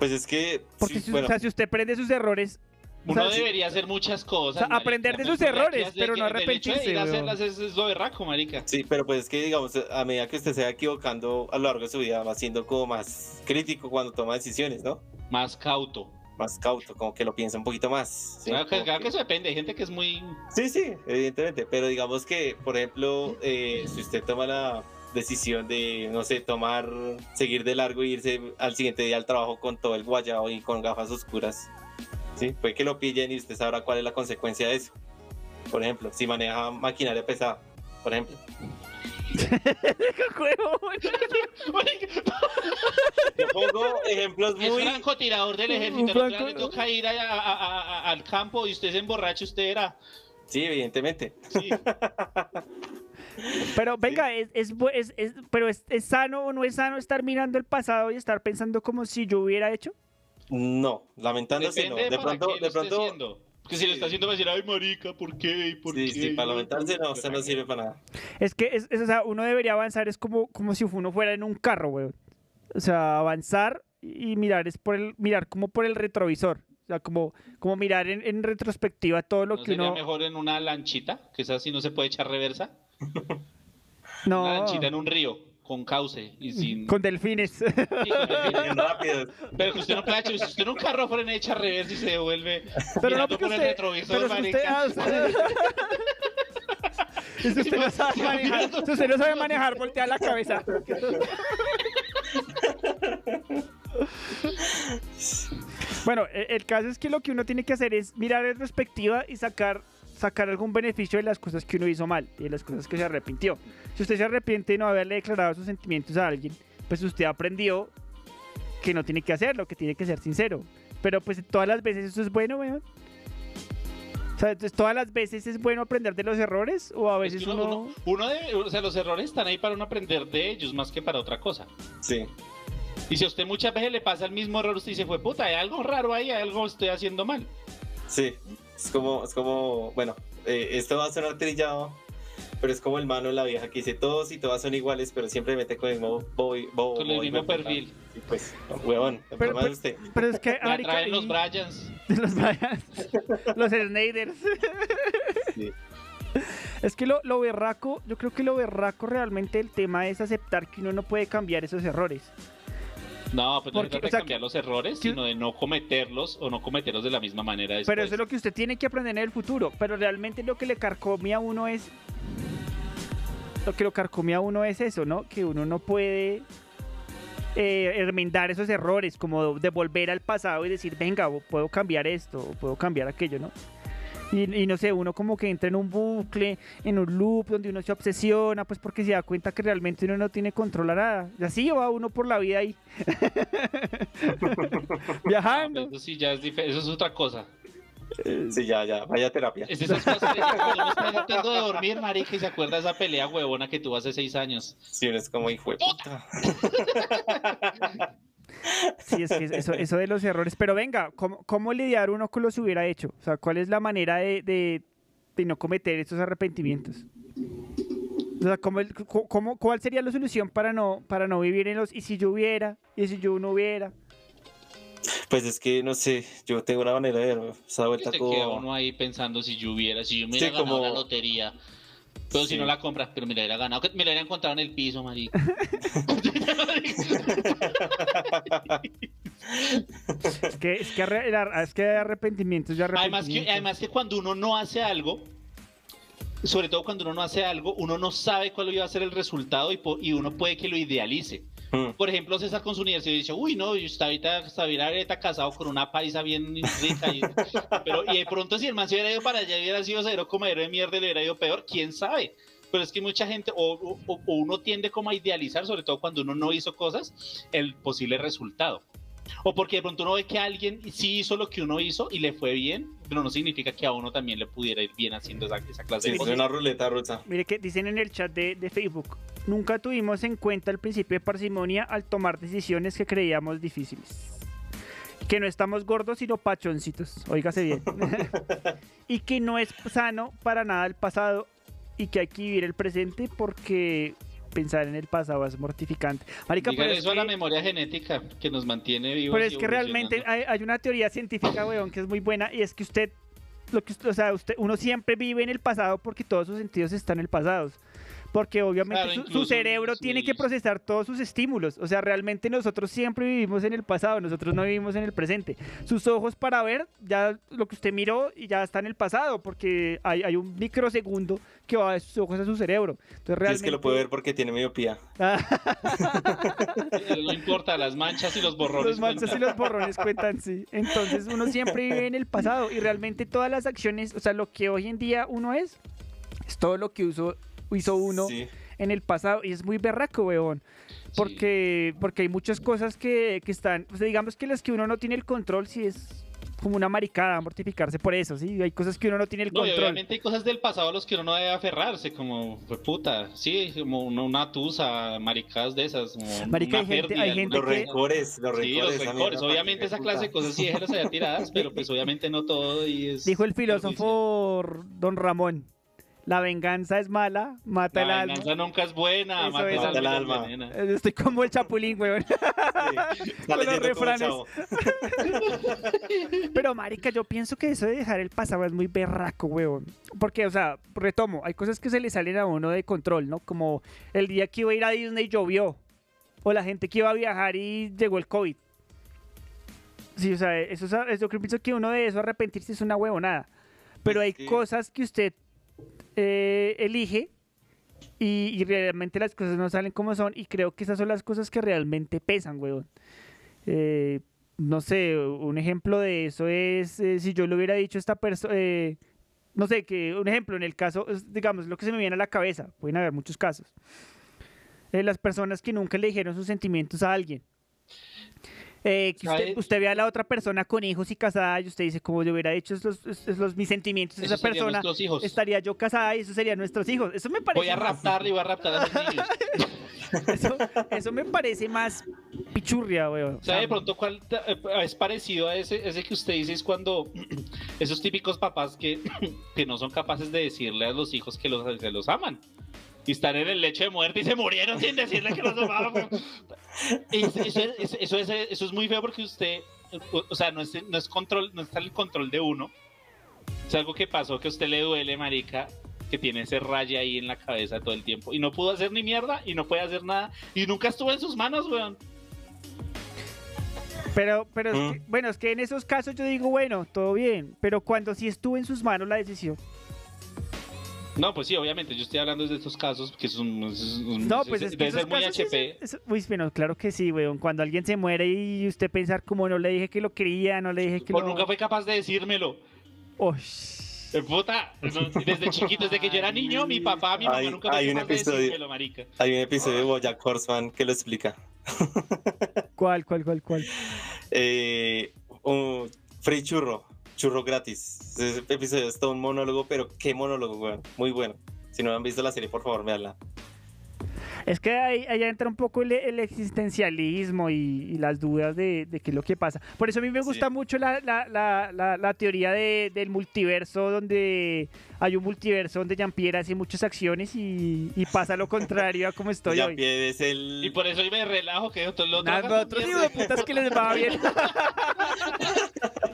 Pues es que. Porque sí, si, bueno, o sea, si usted aprende sus errores... o Uno sea, debería hacer muchas cosas. O sea, aprender de sus errores, pero no de arrepentirse, weón. hacerlas es, es lo berraco, marica. Sí, pero pues es que, digamos, a medida que usted se va equivocando a lo largo de su vida, va siendo como más crítico cuando toma decisiones, ¿no? Más cauto. Más cauto, como que lo piensa un poquito más. ¿sí? Claro, que, Como claro que- que eso depende. Hay gente que es muy. Sí, sí, evidentemente. Pero digamos que, por ejemplo, eh, si usted toma la decisión de, no sé, tomar, seguir de largo e irse al siguiente día al trabajo con todo el guayao y con gafas oscuras, ¿sí? Puede que lo pillen y usted sabrá cuál es la consecuencia de eso. Por ejemplo, si maneja maquinaria pesada, por ejemplo. Yo pongo ejemplos Es muy... francotirador del Un ejército. Franco- le toca ir a- a- a- a- al campo y usted se emborracha, usted era. Sí, evidentemente. Sí. Pero venga, es, es, bu- es- es- pero es, es sano o no es sano estar mirando el pasado y estar pensando como si yo hubiera hecho. No, lamentándose no. Depende De para pronto, de pronto... haciendo. Porque si lo está haciendo va a decir, ay, marica, ¿por qué? ¿Y ¿Por Sí, qué? sí, para lamentarse no, usted no sirve para nada. Es que es, es- o sea, uno debería avanzar, es como, como si uno fuera en un carro, weón. O sea, avanzar y mirar es por el, mirar como por el retrovisor. O sea, como, como mirar en, en retrospectiva todo lo ¿No que sería uno. mejor en una lanchita? Que esa sí no se puede echar reversa. No. Una lanchita en un río, con cauce y sin... Con delfines. y con el- rápido. Pero que usted no puede echar, si usted en un carro frena y echa reversa y se devuelve Pero no porque por el usted. retrovisor, Pero usted, marica. ah, usted- no sabe manejar. Si usted no sabe manejar, voltea la cabeza. Bueno, e- el caso es que lo que uno tiene que hacer es mirar en perspectiva y sacar, sacar algún beneficio de las cosas que uno hizo mal y de las cosas que se arrepintió. Si usted se arrepiente de no haberle declarado sus sentimientos a alguien, pues usted aprendió que no tiene que hacerlo, que tiene que ser sincero. Pero pues todas las veces eso es bueno, weón. O sea, entonces, todas las veces es bueno aprender de los errores o a Es veces que uno, o sea, los errores están ahí para uno aprender de ellos más que para otra cosa. Sí. Y si a usted muchas veces le pasa el mismo error, usted dice, fue puta, hay algo raro ahí, hay algo estoy haciendo mal. Sí, es como, es como, bueno, eh, esto va a sonar trillado, pero es como el mano de la vieja que dice todos y todas son iguales, pero siempre mete con el mismo boy, bobo, Con el boy, mismo perfil. Y pues, huevón, Pero- pero- es usted. Pero es que... Atraen los Bryans. los Bryans, los Snyders. Sí. Es que lo, lo berraco, yo creo que lo berraco realmente el tema es aceptar que uno no puede cambiar esos errores. No, pues no se Porque, trata o sea, de cambiar los errores, sino de no cometerlos o no cometerlos de la misma manera después. Pero eso es lo que usted tiene que aprender en el futuro. Pero realmente lo que le carcome a uno es. Lo que lo carcome a uno es eso, ¿no? Que uno no puede eh, esos errores, como de volver al pasado y decir, venga, puedo cambiar esto, o puedo cambiar aquello, ¿no? Y, y no sé, uno como que entra en un bucle, en un loop donde uno se obsesiona, pues porque se da cuenta que realmente uno no tiene control a nada. Y así va uno por la vida ahí. Viajando. Eso sí, ya es eso es otra cosa. Sí, ya, ya, vaya a terapia. Es esas cosas que está tratando de dormir, marica, y se acuerda de esa pelea huevona que tuvo hace seis años. Sí, uno es como hijo de puta. Sí, es que eso, eso de los errores. Pero venga, ¿cómo, cómo lidiar uno con los hubiera hecho? O sea, ¿cuál es la manera de, de- de no cometer estos arrepentimientos? O sea, ¿cómo, cómo- ¿cuál sería la solución para no, para no vivir en los y si yo hubiera? ¿Y si yo no hubiera? Pues es que, no sé, yo tengo una manera de ver esa Que vuelta como... uno ahí pensando si yo hubiera, si yo me hubiera Sí, ganado como- la lotería. Pero si no la compras, pero me la hubiera ganado, me la hubiera encontrado en el piso, marica. que, es que, arre- es que hay arrepentimientos y Además que, arrepentimientos. además que cuando uno no hace algo, sobre todo cuando uno no hace algo, uno no sabe cuál iba a ser el resultado y, y uno puede que lo idealice. Mm. Por ejemplo, César con su universidad dice, uy, no, yo estaba ahorita, estaba ahorita casado con una paisa bien rica. Y, pero, y de pronto si el man se hubiera ido para allá y hubiera sido cero comedero de mierda y le hubiera ido peor, quién sabe. Pero es que mucha gente, o, o- o uno tiende como a idealizar, sobre todo cuando uno no hizo cosas, el posible resultado. O porque de pronto uno ve que alguien sí hizo lo que uno hizo y le fue bien, pero no significa que a uno también le pudiera ir bien haciendo esa, esa clase Sí, de es cosas. una ruleta rusa. Mire que dicen en el chat de, de Facebook, nunca tuvimos en cuenta el principio de parsimonia al tomar decisiones que creíamos difíciles. Que no estamos gordos sino pachoncitos, oígase bien. y que no es sano para nada el pasado y que hay que vivir el presente porque pensar en el pasado es mortificante. Marica, Dígale pero es eso a la que- memoria genética que nos mantiene vivos. Pero es que realmente hay, hay una teoría científica, weón, que es muy buena y es que usted, lo que o sea, usted, uno siempre vive en el pasado porque todos sus sentidos están en el pasado. Porque obviamente Claro, su- cerebro tiene que procesar todos sus estímulos. O sea, realmente nosotros siempre vivimos en el pasado, nosotros no vivimos en el presente. Sus ojos para ver, ya lo que usted miró y ya está en el pasado, porque hay, hay un microsegundo que va de sus ojos a su cerebro. Entonces Y realmente... es que lo puede ver porque tiene miopía. No importa, las manchas y los borrones. Los manchas y cuentan. los borrones cuentan, sí. Entonces uno siempre vive en el pasado y realmente todas las acciones, o sea, lo que hoy en día uno es, es todo lo que usó, hizo uno Sí. en el pasado y es muy berraco, weón. Porque, porque hay muchas cosas que, que están, o sea, digamos que las que uno no tiene el control, sí es como una maricada mortificarse por eso, sí. Hay cosas que uno no tiene el No, y control. obviamente hay cosas del pasado a los que uno no debe aferrarse, como, pues, puta, sí, como una, una tusa, maricadas de esas. Como Marica, una hay gente- pérdida, hay gente alguna que- cosa. Rencores, los Sí, los rencores. rencores. Obviamente esa puta. clase de cosas sí déjelas allá tiradas, pero pues obviamente no todo y es... Dijo el filósofo Don Ramón, la venganza es mala, mata el La alma. venganza nunca es buena, mata es. el Mata el alma. la. Eh, Estoy como el chapulín, weón. Con los refranes. Pero, marica, yo pienso que eso de dejar el pasado es muy berraco, weón. Porque, o sea, retomo, hay cosas que se le salen a uno de control, ¿no? Como el día que iba a ir a Disney llovió. O la gente que iba a viajar y llegó el COVID. Sí, o sea, eso, es- eso yo pienso que uno de eso arrepentirse es una huevonada. Pero hay que- cosas que usted eh, elige y, realmente las cosas no salen como son y creo que esas son las cosas que realmente pesan, weón. Eh, no sé, un ejemplo de eso es eh, si yo le hubiera dicho a esta persona, no sé, que un ejemplo en el caso, digamos, lo que se me viene a la cabeza, pueden haber muchos casos. Eh, las personas que nunca le dijeron sus sentimientos a alguien. Eh, que usted, usted ve a la otra persona con hijos y casada y usted dice, como yo hubiera hecho mis sentimientos de esa persona, hijos. estaría yo casada y esos serían nuestros hijos. Eso me parece Voy a más- raptar y voy a raptar a esos niños. eso, eso me parece más pichurria, weón. ¿Sabe de pronto cuál eh, es parecido a ese, ese que usted dice? Es cuando esos típicos papás que, que no son capaces de decirle a los hijos que los, que los aman. Y están en el lecho de muerte y se murieron sin decirle que los amaban. Eso, eso es, eso es- eso es muy feo porque usted, o, sea, no, es, no, es control, no está en el control de uno. Es algo que pasó que a usted le duele, marica, que tiene ese raya ahí en la cabeza todo el tiempo. Y no pudo hacer ni mierda y no puede hacer nada. Y nunca estuvo en sus manos, weón. Pero, pero, es Mm. que- bueno, es que en esos casos yo digo, bueno, todo bien, pero cuando sí estuvo en sus manos la decisión. No, pues sí, obviamente, yo estoy hablando de estos casos que son... No, pues es que debe esos ser muy casos HP. es- es- uy, bueno, claro que sí, weón. Cuando alguien se muere y usted pensar como no le dije que lo quería, no le dije que O lo... nunca fue capaz de decírmelo. Uy. Puta, desde chiquito, desde que yo era niño, mi papá, mi mamá Hay- nunca fue hay un capaz de episodio- decírmelo, marica. Hay un episodio de Bojack Horseman que lo explica. ¿Cuál, cuál, cuál, cuál? Eh, un free churro, churro gratis. Ese episodio es todo un monólogo, pero qué monólogo, weón. Muy bueno. Si no han visto la serie, por favor, véanla. Es que ahí, ahí entra un poco el, el existencialismo y, y las dudas de, de qué es lo que pasa. Por eso a mí me gusta mucho la, la- la- la- la teoría de- del multiverso, donde hay un multiverso donde Jean-Pierre hace muchas acciones y, y pasa lo contrario a como estoy hoy. Jean-Pierre es el... Y por eso yo me relajo, que otros los Nada, otros hijos de putas que les va bien.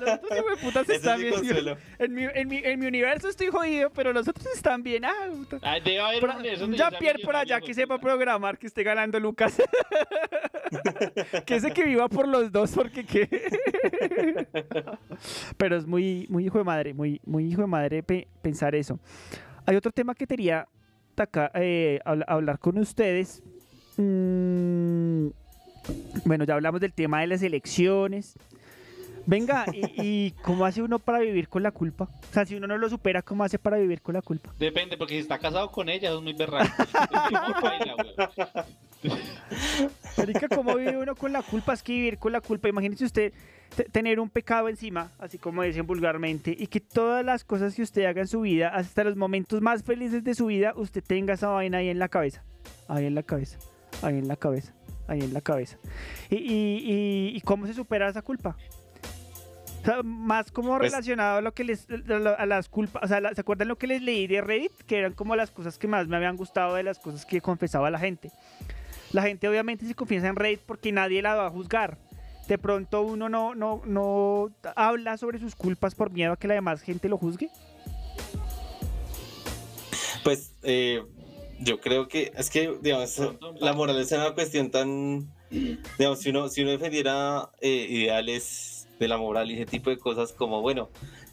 los otros hijueputas Ese están es mi bien. En mi, en, mi, en mi universo estoy jodido, pero los otros están bien. Ah, puta. Ah, debe haber Por- un universo donde yo ya sea Pierre por allá que de sepa programar, que esté ganando Lucas. que ese que viva por los dos, porque qué. Pero es muy, muy hijo de madre, muy, muy hijo de madre pe- pensar eso. Hay otro tema que quería eh, habla- hablar con ustedes. Mm, bueno, ya hablamos del tema de las elecciones. Venga, y, y cómo hace uno para vivir con la culpa? O sea, si uno no lo supera, ¿cómo hace para vivir con la culpa? Depende, porque si está casado con ella es muy berraco. Marica, ¿cómo vive uno con la culpa? Es que vivir con la culpa. Imagínese usted te- tener un pecado encima, así como dicen vulgarmente, y que todas las cosas que usted haga en su vida, hasta los momentos más felices de su vida, usted tenga esa vaina ahí en la cabeza. Ahí en la cabeza. Ahí en la cabeza. Ahí en la cabeza. ¿Y, y, y- y cómo se supera esa culpa? O sea, más como Pues- relacionado a lo que les a las culpas, o sea, la- ¿se acuerdan lo que les leí de Reddit? Que eran como las cosas que más me habían gustado de las cosas que confesaba la gente. La gente obviamente se confiesa en Reddit porque nadie la va a juzgar. De pronto uno no, no, no habla sobre sus culpas por miedo a que la demás gente lo juzgue. Pues eh, yo creo que es que, digamos, la moral es una cuestión tan, digamos, si uno, si uno defendiera eh, ideales de la moral y ese tipo de cosas como, bueno,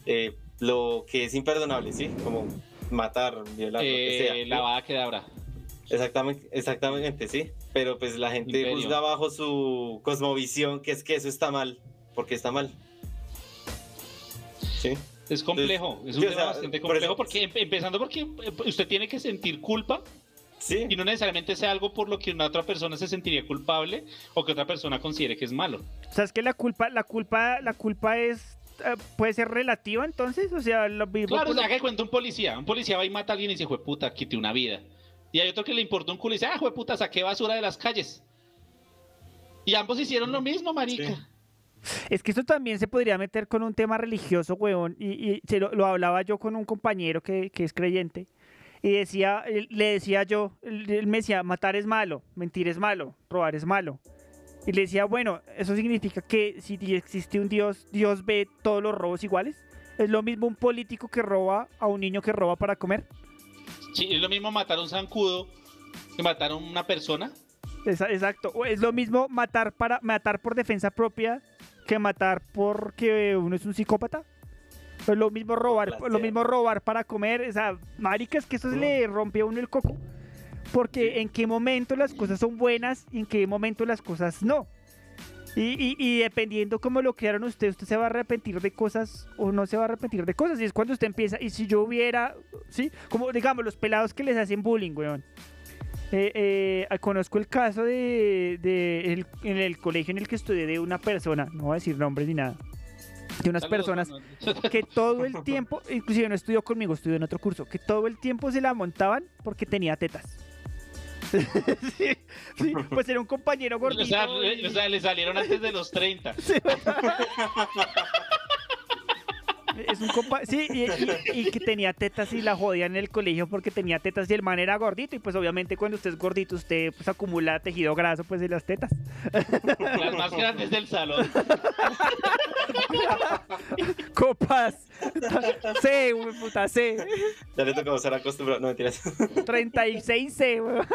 eh, lo que es imperdonable, ¿sí? Como matar, violar, lo que sea. Eh, la va que dabra. Exactamente, exactamente, sí. Pero pues la gente Imperio. juzga bajo su cosmovisión que es que eso está mal, porque está mal. Sí. Es complejo, es un o tema sea, bastante por complejo eso- porque em- empezando porque eh, usted tiene que sentir culpa Sí. y no necesariamente sea algo por lo que una otra persona se sentiría culpable o que otra persona considere que es malo. O sea, es que la culpa, la culpa, la culpa es eh, puede ser relativa entonces, o sea, lo mismo Claro, o sea, que cuenta un policía, un policía va y mata a alguien y dice, puta, quité una vida. Y hay otro que le importa un culo y dice, ah, puta, saqué basura de las calles. Y ambos hicieron lo mismo, marica. Es que esto también se podría meter con un tema religioso, weón. Y, y se lo, lo hablaba yo con un compañero que, que es creyente. Y decía, le decía yo, él, me decía, matar es malo, mentir es malo, robar es malo. Y le decía, bueno, eso significa que si existe un Dios, Dios ve todos los robos iguales. Es lo mismo un político que roba a un niño que roba para comer. Sí, es lo mismo matar a un zancudo que matar a una persona. Exacto. Es lo mismo matar para matar por defensa propia que matar porque uno es un psicópata. Es lo mismo robar, lo mismo robar para comer. O sea, marica, es que eso se le rompe a uno el coco. Porque en qué momento las cosas son buenas y en qué momento las cosas no. Y, y- y dependiendo cómo lo crearon usted, usted se va a arrepentir de cosas o no se va a arrepentir de cosas. Y es cuando usted empieza, y si yo hubiera, ¿sí? Como digamos, los pelados que les hacen bullying, weón. Eh, eh, conozco el caso de, de el- en el colegio en el que estudié de una persona, no voy a decir nombres ni nada, de unas personas que todo el tiempo, inclusive no estudió conmigo, estudió en otro curso, que todo el tiempo se la montaban porque tenía tetas. sí, sí, pues era un compañero gordito. O sea, le, o sea, le salieron antes de los 30. Es un compa sí, y, y- y que tenía tetas y la jodían en el colegio porque tenía tetas y el man era gordito y pues obviamente cuando usted es gordito usted pues acumula tejido graso pues en las tetas. Las más grandes del salón. Copas. C, güey, puta C. Ya le toca estar acostumbrado, no mentiras. 36C, weón.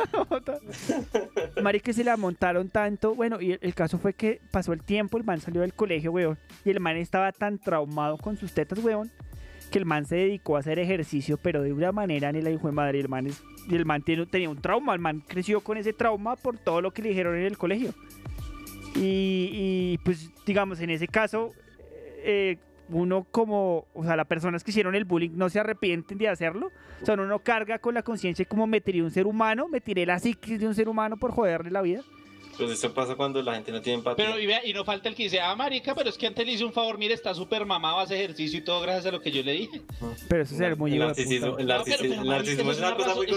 Marica, se la montaron tanto. Bueno, y el, el caso fue que pasó el tiempo, el man salió del colegio, weón. Y el man estaba tan traumado con sus tetas, weón, que el man se dedicó a hacer ejercicio, pero de una manera ni la hijo de madre. El man, es- y el man tiene- tenía un trauma, el man creció con ese trauma por todo lo que le dijeron en el colegio. Y, y, pues, digamos, en ese caso, eh, uno como, o sea, las personas que hicieron el bullying no se arrepienten de hacerlo. O sea, uno no carga con la conciencia como me tiré un ser humano, me tiré la psiquis de un ser humano por joderle la vida. Pues eso pasa cuando la gente no tiene empatía. Pero y, vea, y no falta el que dice, ah, marica, pero es que antes le hice un favor, mire, está súper mamado, hace ejercicio y todo gracias a lo que yo le dije. Pero eso es ser muy el narcisismo, el narcisismo, es una cosa muy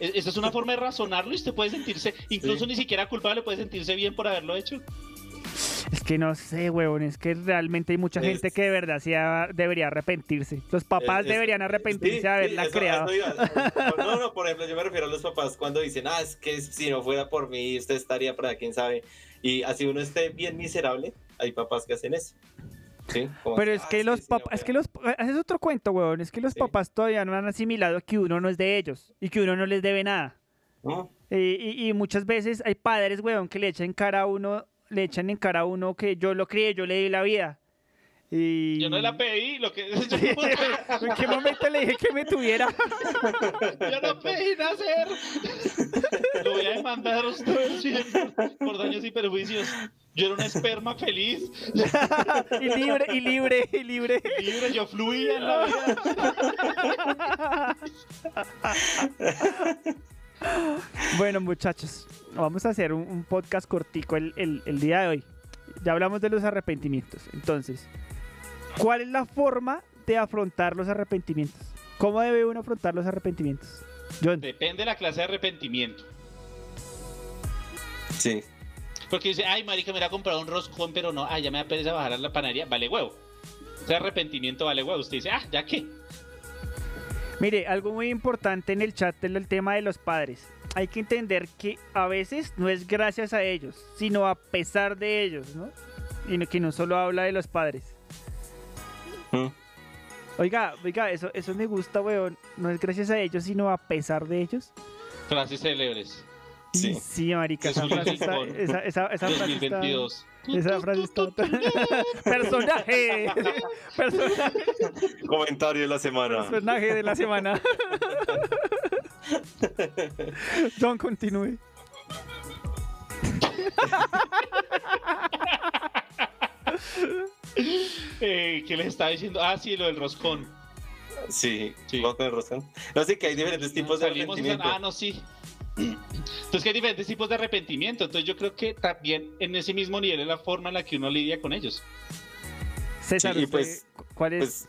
eso es una forma de razonarlo y usted puede sentirse, incluso ni siquiera culpable, puede sentirse bien por haberlo hecho. Es que no sé, huevón, es que realmente hay mucha Es- gente que de verdad sí debería arrepentirse. Los papás Es- deberían arrepentirse Sí, de haberla sí, eso- creado. eso. No, no, por ejemplo, yo me refiero a los papás cuando dicen, ah, es que si no fuera por mí, usted estaría para quién sabe. Y así uno esté bien miserable, hay papás que hacen eso. Sí, Pero así, es que ah, los sí, papás, es que los, es otro cuento, weón. Es que los papás todavía no han asimilado que uno no es de ellos y que uno no les debe nada. ¿No? Eh, y, y muchas veces hay padres, weón, que le echan cara a uno, le echan en cara a uno que yo lo crié, yo le di la vida. Y... Yo no la pedí, lo que. ¿En qué momento le dije que me tuviera? Yo no pedí nacer. Lo voy a demandar a ustedes por, daños y perjuicios. Yo era un esperma feliz. y libre, y libre, y libre. Libre, yo fluía en la vida. Bueno, muchachos, vamos a hacer un, un podcast cortico el, el- el día de hoy. Ya hablamos de los arrepentimientos. Entonces, ¿cuál es la forma de afrontar los arrepentimientos? ¿Cómo debe uno afrontar los arrepentimientos? John. Depende de la clase de arrepentimiento. Sí. Porque dice, ay, marica, me voy a comprar un roscón, pero no, ay, ya me da pereza bajar a la panadería. Vale huevo. Ese arrepentimiento vale huevo. Usted dice, ah, ¿ya qué? Mire, algo muy importante en el chat es el tema de los padres. Hay que entender que a veces no es gracias a ellos, sino a pesar de ellos, ¿no? Y que no solo habla de los padres. Mm. Oiga, oiga, eso, eso me gusta, weón. No es gracias a ellos, sino a pesar de ellos. Frases célebres. Sí, sí marica, esa frase está, esa, frase está- 2022. Esa frase está... Personaje. Personaje. Comentario de la semana. Personaje de la semana. Don, continúe. Eh, ¿Qué les estaba diciendo? Ah, sí, lo del roscón. Sí, vamos con el roscón. No sé que hay diferentes tipos de arrepentimiento. Ah, no, sí. Entonces que hay diferentes tipos de arrepentimiento. Entonces yo creo que también en ese mismo nivel es la forma en la que uno lidia con ellos. César, Sí, pues- ¿cuál es? Pues,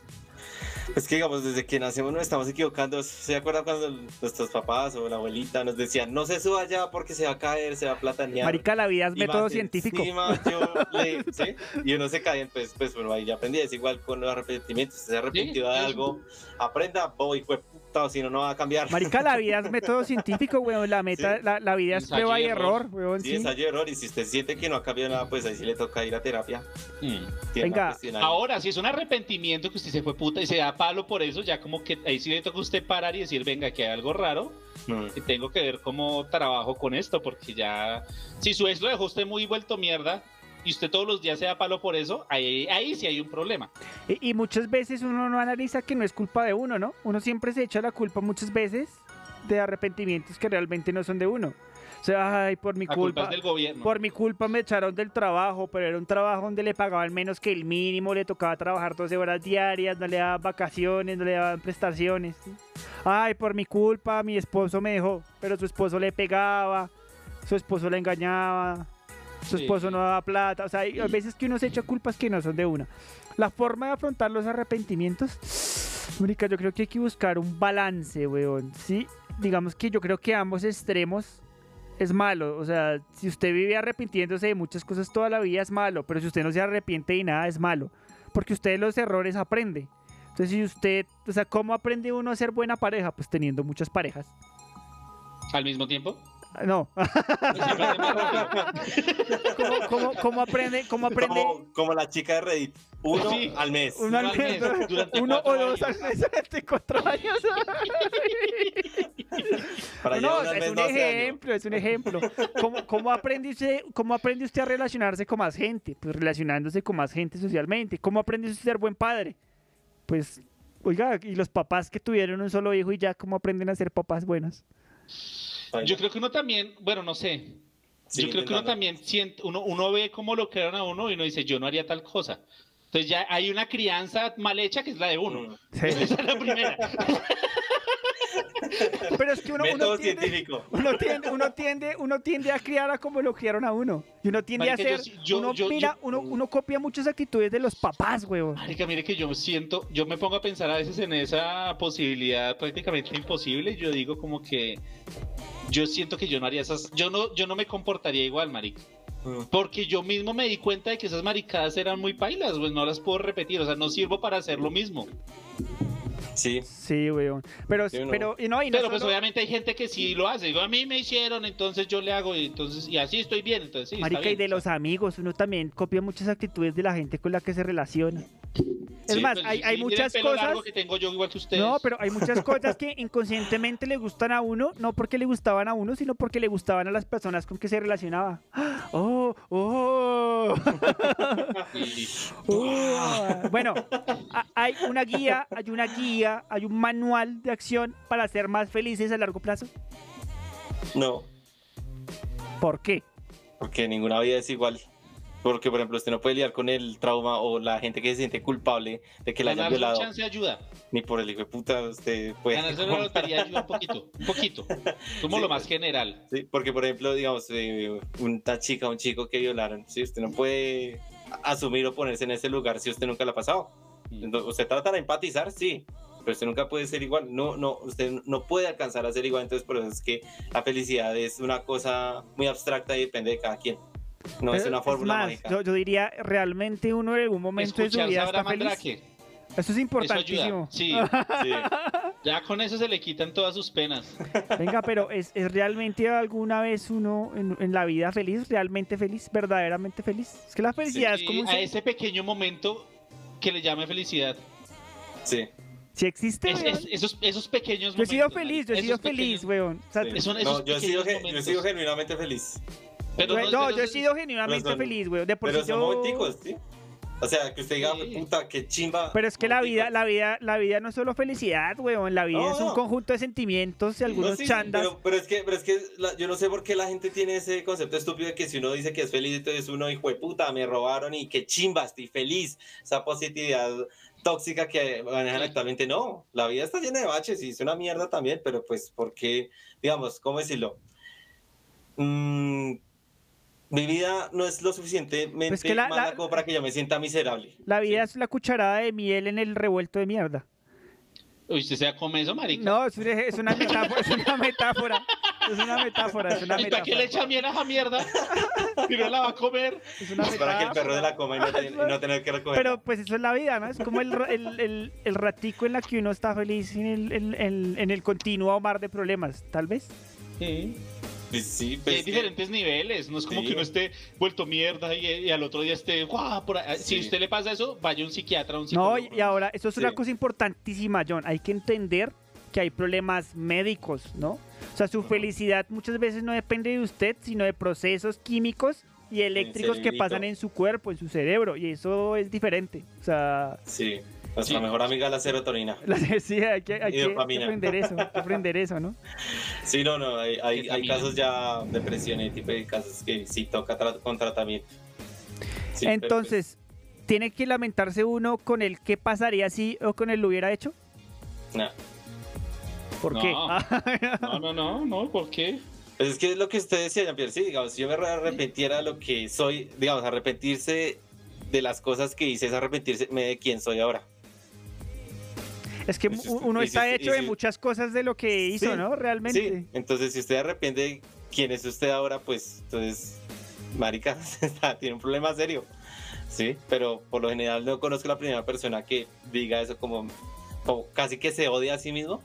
es que digamos, desde que nacemos nos estamos equivocando. ¿Se acuerdan cuando nuestros papás o la abuelita nos decían, no se suba allá porque se va a caer, se va a platanear? Marica, la vida es Y método más científico. encima yo le- ¿sí? Y uno se cae, pues, pues bueno, ahí ya aprendí. Es igual con los arrepentimientos. Si se ha arrepentido de eso. algo, aprenda, boy, fue si no, no va a cambiar. Marica, la vida es método científico, weón. La meta, la, la vida es Ensayo prueba y error, error. weón. Sí, sí. ensayo y error. Y si usted siente que no ha cambiado nada, pues ahí sí le toca ir a terapia. Tiene Venga. Ahora, si es un arrepentimiento que usted se fue puta y se da palo por eso, ya como que ahí sí le toca a usted parar y decir, venga, que hay algo raro Mm. y tengo que ver cómo trabajo con esto, porque ya, si su ex lo dejó usted muy vuelto mierda y usted todos los días se da palo por eso, ahí, ahí sí hay un problema. Y, y muchas veces uno no analiza que no es culpa de uno, ¿no? Uno siempre se echa la culpa muchas veces de arrepentimientos que realmente no son de uno. O sea, ay, por mi La culpa del gobierno. Por mi culpa me echaron del trabajo, pero era un trabajo donde le pagaban menos que el mínimo, le tocaba trabajar 12 horas diarias, no le daban vacaciones, no le daban prestaciones. ¿sí? Ay, por mi culpa mi esposo me dejó, pero su esposo le pegaba, su esposo le engañaba, su Sí. esposo no daba plata. O sea, hay hay veces que uno se echa culpas que no son de una. La forma de afrontar los arrepentimientos, Mónica, yo creo que hay que buscar un balance, weón. Sí, digamos que yo creo que ambos extremos es malo. O sea, si usted vive arrepintiéndose de muchas cosas toda la vida es malo, pero si usted no se arrepiente de nada es malo, porque usted de los errores aprende. Entonces, si usted, o sea, ¿cómo aprende uno a ser buena pareja? Pues teniendo muchas parejas. Al mismo tiempo. No. ¿Cómo, cómo, cómo aprende? ¿Cómo aprende? Como, como la chica de Reddit. Uno Sí. al mes. Uno al mes, durante uno o dos al mes durante cuatro años. Para no, es mes un ejemplo, es un ejemplo. ¿Cómo, cómo, aprende usted, ¿Cómo aprende usted a relacionarse con más gente? Pues relacionándose con más gente socialmente. ¿Cómo aprende usted a ser buen padre? Pues, oiga, y los papás que tuvieron un solo hijo y ya, ¿cómo aprenden a ser papás buenos? Yo creo que uno también, bueno, no sé. Sí, yo creo que uno también siente, uno, uno ve cómo lo crearon a uno y uno dice, yo no haría tal cosa. Entonces ya hay una crianza mal hecha que es la de uno. Sí. Esa es la primera. Pero es que uno, uno tiende, científico. uno, tiende, uno, tiende, uno tiende a criar a como lo criaron a uno. Y uno tiende Marica, a sí- yo- uno, yo- mira, yo- uno, uno copia muchas actitudes de los papás, huevón. Marica, mire que yo siento, yo me pongo a pensar a veces en esa posibilidad prácticamente imposible. y Yo digo como que yo siento que yo no haría esas, yo no, yo no me comportaría igual, marica. Mm. Porque yo mismo me di cuenta de que esas maricadas eran muy pailas, pues no las puedo repetir, o sea, no sirvo para hacer lo mismo. Sí. Sí, weón. Pero, Sí, no. pero, y no, y no Pero pues obviamente hay gente que sí lo hace. Digo, a mí me hicieron, entonces yo le hago y entonces y así estoy bien, entonces sí. está Marica, y de los amigos, uno también copia muchas actitudes de la gente con la que se relaciona. Es Sí, más, pues, hay, muchas cosas. que tengo yo igual que ustedes. No, pero hay muchas cosas que inconscientemente le gustan a uno, no porque le gustaban a uno, sino porque le gustaban a las personas con que se relacionaba. ¡Oh! ¡Oh! Oh. Bueno, hay una guía, hay una guía, hay un manual de acción para ser más felices a largo plazo. No, ¿Por qué? porque ninguna vida es igual. Porque, por ejemplo, usted no puede lidiar con el trauma o la gente que se siente culpable de que la hayan violado. chance ayuda. Ni por el hijo de puta, usted puede. Ganarse la lotería ayuda un poquito, un poquito. Como Sí. lo más general. Sí, porque, por ejemplo, digamos, eh, una chica un chico que violaron, ¿sí? usted no puede asumir o ponerse en ese lugar si usted nunca lo ha pasado. Entonces, usted trata de empatizar, sí, pero usted nunca puede ser igual. No, no, usted no puede alcanzar a ser igual. Entonces, por eso es que la felicidad es una cosa muy abstracta y depende de cada quien. No es Pero, una fórmula más, mágica. Yo, yo diría, realmente uno en algún momento de su vida está feliz. Eso es Eso importantísimo. ayuda. Sí. Ya con eso se le quitan todas sus penas. Venga, pero ¿es, es realmente alguna vez uno en, en la vida feliz? ¿Realmente feliz? ¿Verdaderamente feliz? Es que la felicidad es como un... a ese pequeño momento que le llame felicidad. Sí. Si existe, Es- es- esos, esos pequeños Yo he sido momentos, feliz, yo he esos sido feliz, weón. O sea, Sí. Son No, esos yo he, sido, yo he momentos. sido genuinamente feliz. Pero no- no, pero yo he sido genuinamente son- feliz, weón. De por Pero sí son yo... momenticos, ¿sí? O sea, que usted diga, puta, qué chimba. Pero es que la vida, la vida, la vida no es solo felicidad, weón. La vida No, es un no. conjunto de sentimientos y algunos No, sí, sí, chandas. pero, pero es que, pero es que la- yo no sé por qué la gente tiene ese concepto estúpido de que si uno dice que es feliz, entonces uno, hijo de puta, me robaron y qué chimba, estoy feliz. Esa positividad tóxica que manejan actualmente, no. La vida está llena de baches y es una mierda también, pero pues, porque, digamos, ¿cómo decirlo? Mm, mi vida no es lo suficientemente Pues que la- mala la- como para que yo me sienta miserable. La vida es la cucharada de miel en el revuelto de mierda. Uy, ¿usted se come eso, marica? No, es una metáfora, es una metáfora. Es una metáfora, es una ¿Y para qué le metáfora. echa miel a esa mierda? Y no la va a comer. Es una Es para que el perro de la coma y no, te- y no tener que recoger. Pero pues eso es la vida, ¿no? Es como el, el, el, el ratico en la que uno está feliz en el, en, en- en el continuo mar de problemas, tal vez. Sí. Pues sí, pues hay es que- diferentes niveles, no es como Sí. que uno esté vuelto mierda y, y al otro día esté ¡guau! por ahí. Si Sí. a usted le pasa eso, vaya a un psiquiatra, a un No, psicólogo. y, y ahora, eso es una Sí. cosa importantísima, John. Hay que entender que hay problemas médicos, ¿no? O sea, su felicidad muchas veces no depende de usted, sino de procesos químicos y eléctricos que pasan en su cuerpo, en su cerebro, y eso es diferente. O sea, Sí, nuestra Sí. mejor amiga la serotonina. la, sí, hay que, hay que aprender eso, hay que aprender eso, ¿no? Sí, no, no, hay, hay, hay casos ya de depresión y tipo de casos que sí toca tra- con tratamiento. Sí, pero, Entonces, ¿tiene que lamentarse uno con el qué pasaría si o con el lo hubiera hecho? pues, nah. ¿Por No. qué? No, no, no, no, ¿por qué? Pues es que es lo que usted decía, Jean-Pierre, sí, digamos, si yo me arrepentiera de lo que soy, digamos, arrepentirse de las cosas que hice es arrepentirse de quién soy ahora. es que usted- uno si está hecho de muchas cosas de lo que hizo, Sí, ¿no? Realmente. Sí, entonces si usted arrepiente de quién es usted ahora, pues entonces, marica, tiene un problema serio. Sí, pero por lo general no conozco la primera persona que diga eso como, como casi que se odia a sí mismo.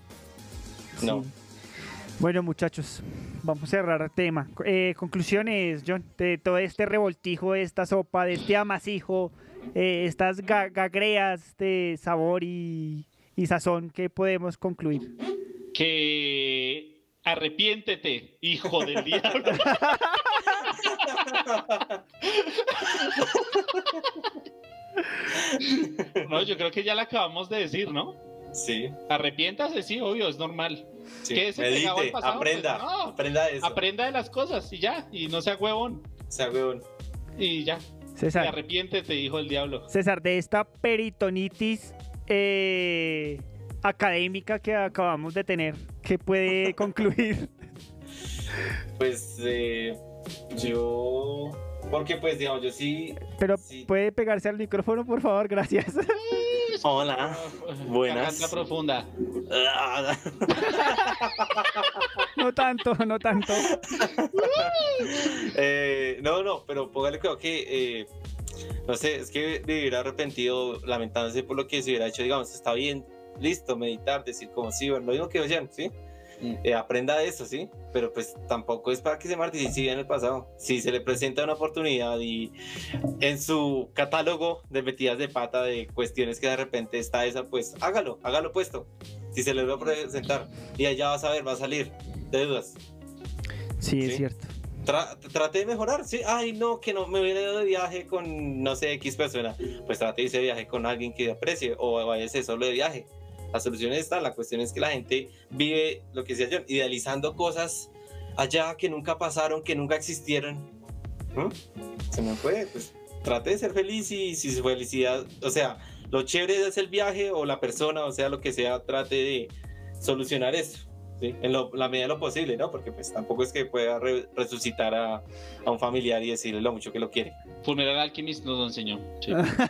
No. Sí. Bueno, muchachos, vamos a cerrar el tema. Eh, conclusiones, John, de todo este revoltijo, de esta sopa, de este amasijo, eh, estas ga- gagreas de sabor y, y sazón, ¿qué podemos concluir? Que arrepiéntete, hijo del diablo. No, yo creo que ya la acabamos de decir, ¿no? Sí, Arrepiéntase, sí, obvio, es normal. sí. Pegado al Medite, pasado, aprenda, pues, no. aprenda de eso. Aprenda de las cosas y ya, y no sea huevón. Sea, weón. Y ya. Y César, arrepiéntete, hijo del diablo. César, de esta peritonitis eh, académica que acabamos de tener, ¿qué puede concluir? Pues eh, yo, porque pues digamos, yo sí. Pero Sí. puede pegarse al micrófono, por favor, gracias. Hola, buenas. Garganta profunda. no tanto, no tanto. Eh, no, no, pero póngale creo que, eh, no sé, es que vivir arrepentido, lamentándose por lo que se hubiera hecho, digamos, está bien listo, meditar, decir como sí, bueno, lo mismo que oyen, ¿sí? Eh, aprenda de eso, ¿sí? Pero pues tampoco es para que se martirice en el pasado. Si se le presenta una oportunidad y en su catálogo de metidas de pata de cuestiones que de repente está esa, pues hágalo, hágalo puesto. Si se le va a presentar y allá vas a ver, va a salir de dudas. Sí, es cierto. trate de mejorar, sí. Ay, no, que no me hubiera ido de viaje con, no sé, X persona. Pues trate de irse de viaje con alguien que aprecie o váyase solo de viaje la solución está, la cuestión es que la gente vive, lo que decía yo, idealizando cosas allá que nunca pasaron, que nunca existieron. Se me fue, pues trate de ser feliz y si su felicidad, o sea, lo chévere es el viaje o la persona, o sea, lo que sea, trate de solucionar eso. ¿Sí? En la medida de lo posible, ¿no? Porque pues tampoco es que pueda resucitar a, a, un familiar y decirle lo mucho que lo quiere. Funeral Alchemist nos lo enseñó.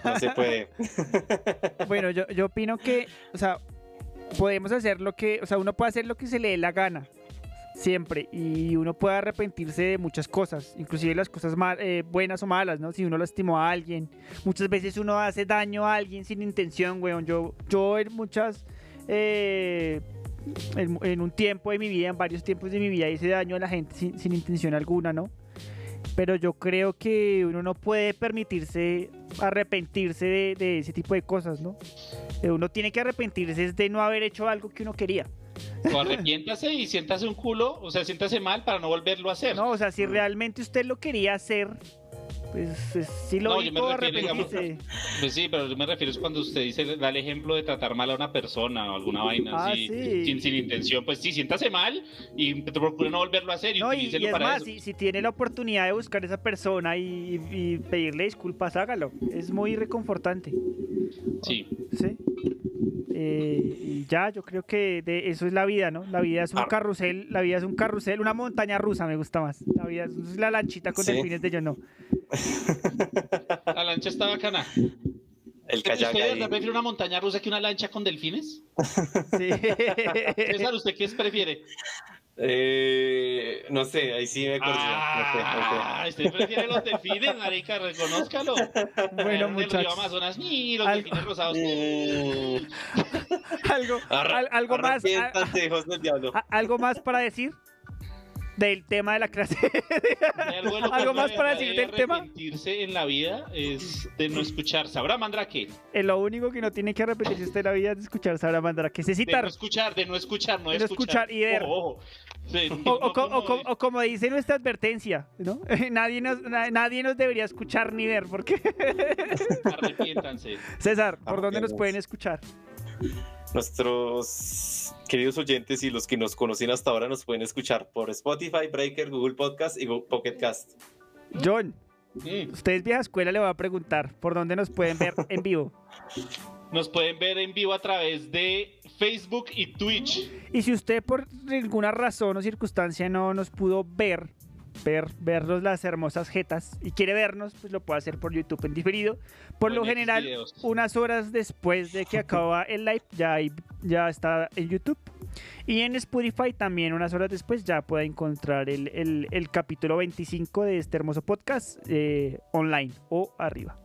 no se puede. bueno, yo, yo opino que, o sea, podemos hacer lo que, o sea, uno puede hacer lo que se le dé la gana, siempre, y uno puede arrepentirse de muchas cosas, inclusive las cosas eh, buenas o malas, ¿no? Si uno lastimó a alguien, muchas veces uno hace daño a alguien sin intención, weón. Yo, yo en muchas, eh, en, un tiempo de mi vida, en varios tiempos de mi vida, hice daño a la gente sin, sin intención alguna, ¿no? pero yo creo que uno no puede permitirse arrepentirse de, ese tipo de cosas, ¿no? Eh, uno tiene que arrepentirse de no haber hecho algo que uno quería. O arrepiéntase y siéntase un culo, o sea, siéntase mal para no volverlo a hacer. No, o sea, si realmente usted lo quería hacer, pues, pues, sí lo no, pues sí, pero yo me refiero es cuando usted dice, da el ejemplo de tratar mal a una persona o alguna vaina ah, así, sin, sin, intención, pues sí, siéntase mal y procure no volverlo a hacer y, no, y, es más, Si, tiene la oportunidad de buscar a esa persona y, pedirle disculpas, hágalo. Es muy reconfortante. Sí. Sí. Eh, y ya, yo creo que de eso es la vida, ¿no? La vida es un carrusel, la vida es un carrusel, una montaña rusa me gusta más. La vida es la lanchita con delfines de yo no. La lancha está bacana. El kayak ¿Usted prefiere una montaña rusa que una lancha con delfines? Sí. César, ¿usted qué prefiere? Eh, no sé, ahí sí me acuerdo. Ah, no sé, usted prefiere los delfines, marica, reconózcalo. Bueno, muchachos. Amazonas, ni los delfines rosados. algo, algo más. algo más para decir del tema de la clase. ¿Algo, más para decir del tema? Arrepentirse en la vida es de no escuchar Sabra Mandrake. Es lo único que no tiene que arrepentirse usted en la vida es de escuchar Sabra Mandrake. Es citar. De no escuchar, de no escuchar, no de escuchar. y ver. o, como dice nuestra advertencia, ¿no? nadie, nos, nadie nos debería escuchar ni ver, porque. Arrepiéntanse. César, ¿por dónde nos pueden escuchar? Nuestros queridos oyentes y los que nos conocen hasta ahora nos pueden escuchar por Spotify, Breaker, Google Podcast y Pocket Cast. John, usted es vieja escuela, le voy a preguntar por dónde nos pueden ver en vivo. Nos pueden ver en vivo a través de Facebook y Twitch. Y si usted por alguna razón o circunstancia no nos pudo ver, ver, vernos las hermosas jetas y quiere vernos, pues lo puede hacer por YouTube en diferido. Por lo general, unas horas después de que acaba el live, ya, ya está en YouTube. Y en Spotify también unas horas después ya puede encontrar el, el, capítulo 25 de este hermoso podcast eh, online o arriba.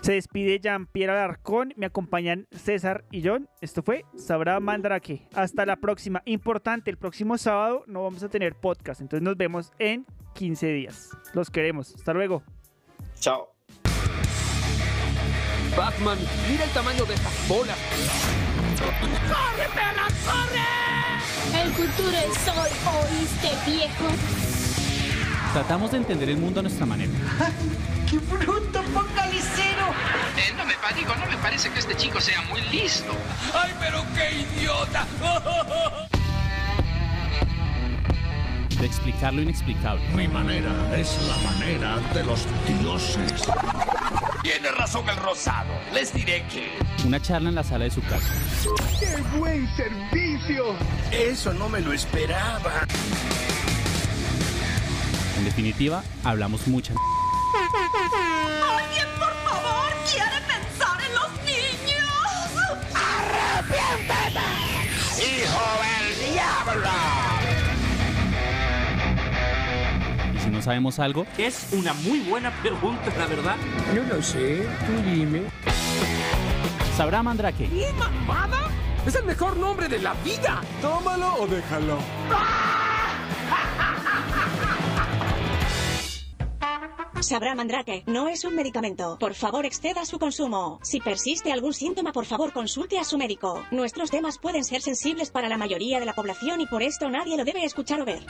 Se despide Jean-Pierre Alarcón, me acompañan César y John. Esto fue Sabrá Mandrake. Hasta la próxima. Importante, el próximo sábado no vamos a tener podcast, entonces nos vemos en 15 días. Los queremos. Hasta luego. Chao. Batman, mira el tamaño de estas bolas. ¡Corre, perra, corre! El futuro es hoy, ¿oíste, viejo? Tratamos de entender el mundo a nuestra manera. ¡Qué bruto, focalicero! Eh, no me digo, no me parece que este chico sea muy listo. ¡Ay, pero qué idiota! De explicar lo inexplicable. Mi manera es la manera de los dioses. Tiene razón el rosado. Les diré que. Una charla en la sala de su casa. ¡Qué buen servicio! Eso no me lo esperaba. En definitiva, hablamos mucha. ¿Y si no sabemos algo? Es una muy buena pregunta, la verdad. No lo sé, tú dime. ¿Sabrá Mandrake? ¿Y mamada? ¡Es el mejor nombre de la vida! Tómalo o déjalo. Sabrá Mandrake, no es un medicamento. Por favor, exceda su consumo. Si persiste algún síntoma, por favor, consulte a su médico. Nuestros temas pueden ser sensibles para la mayoría de la población y por esto nadie lo debe escuchar o ver.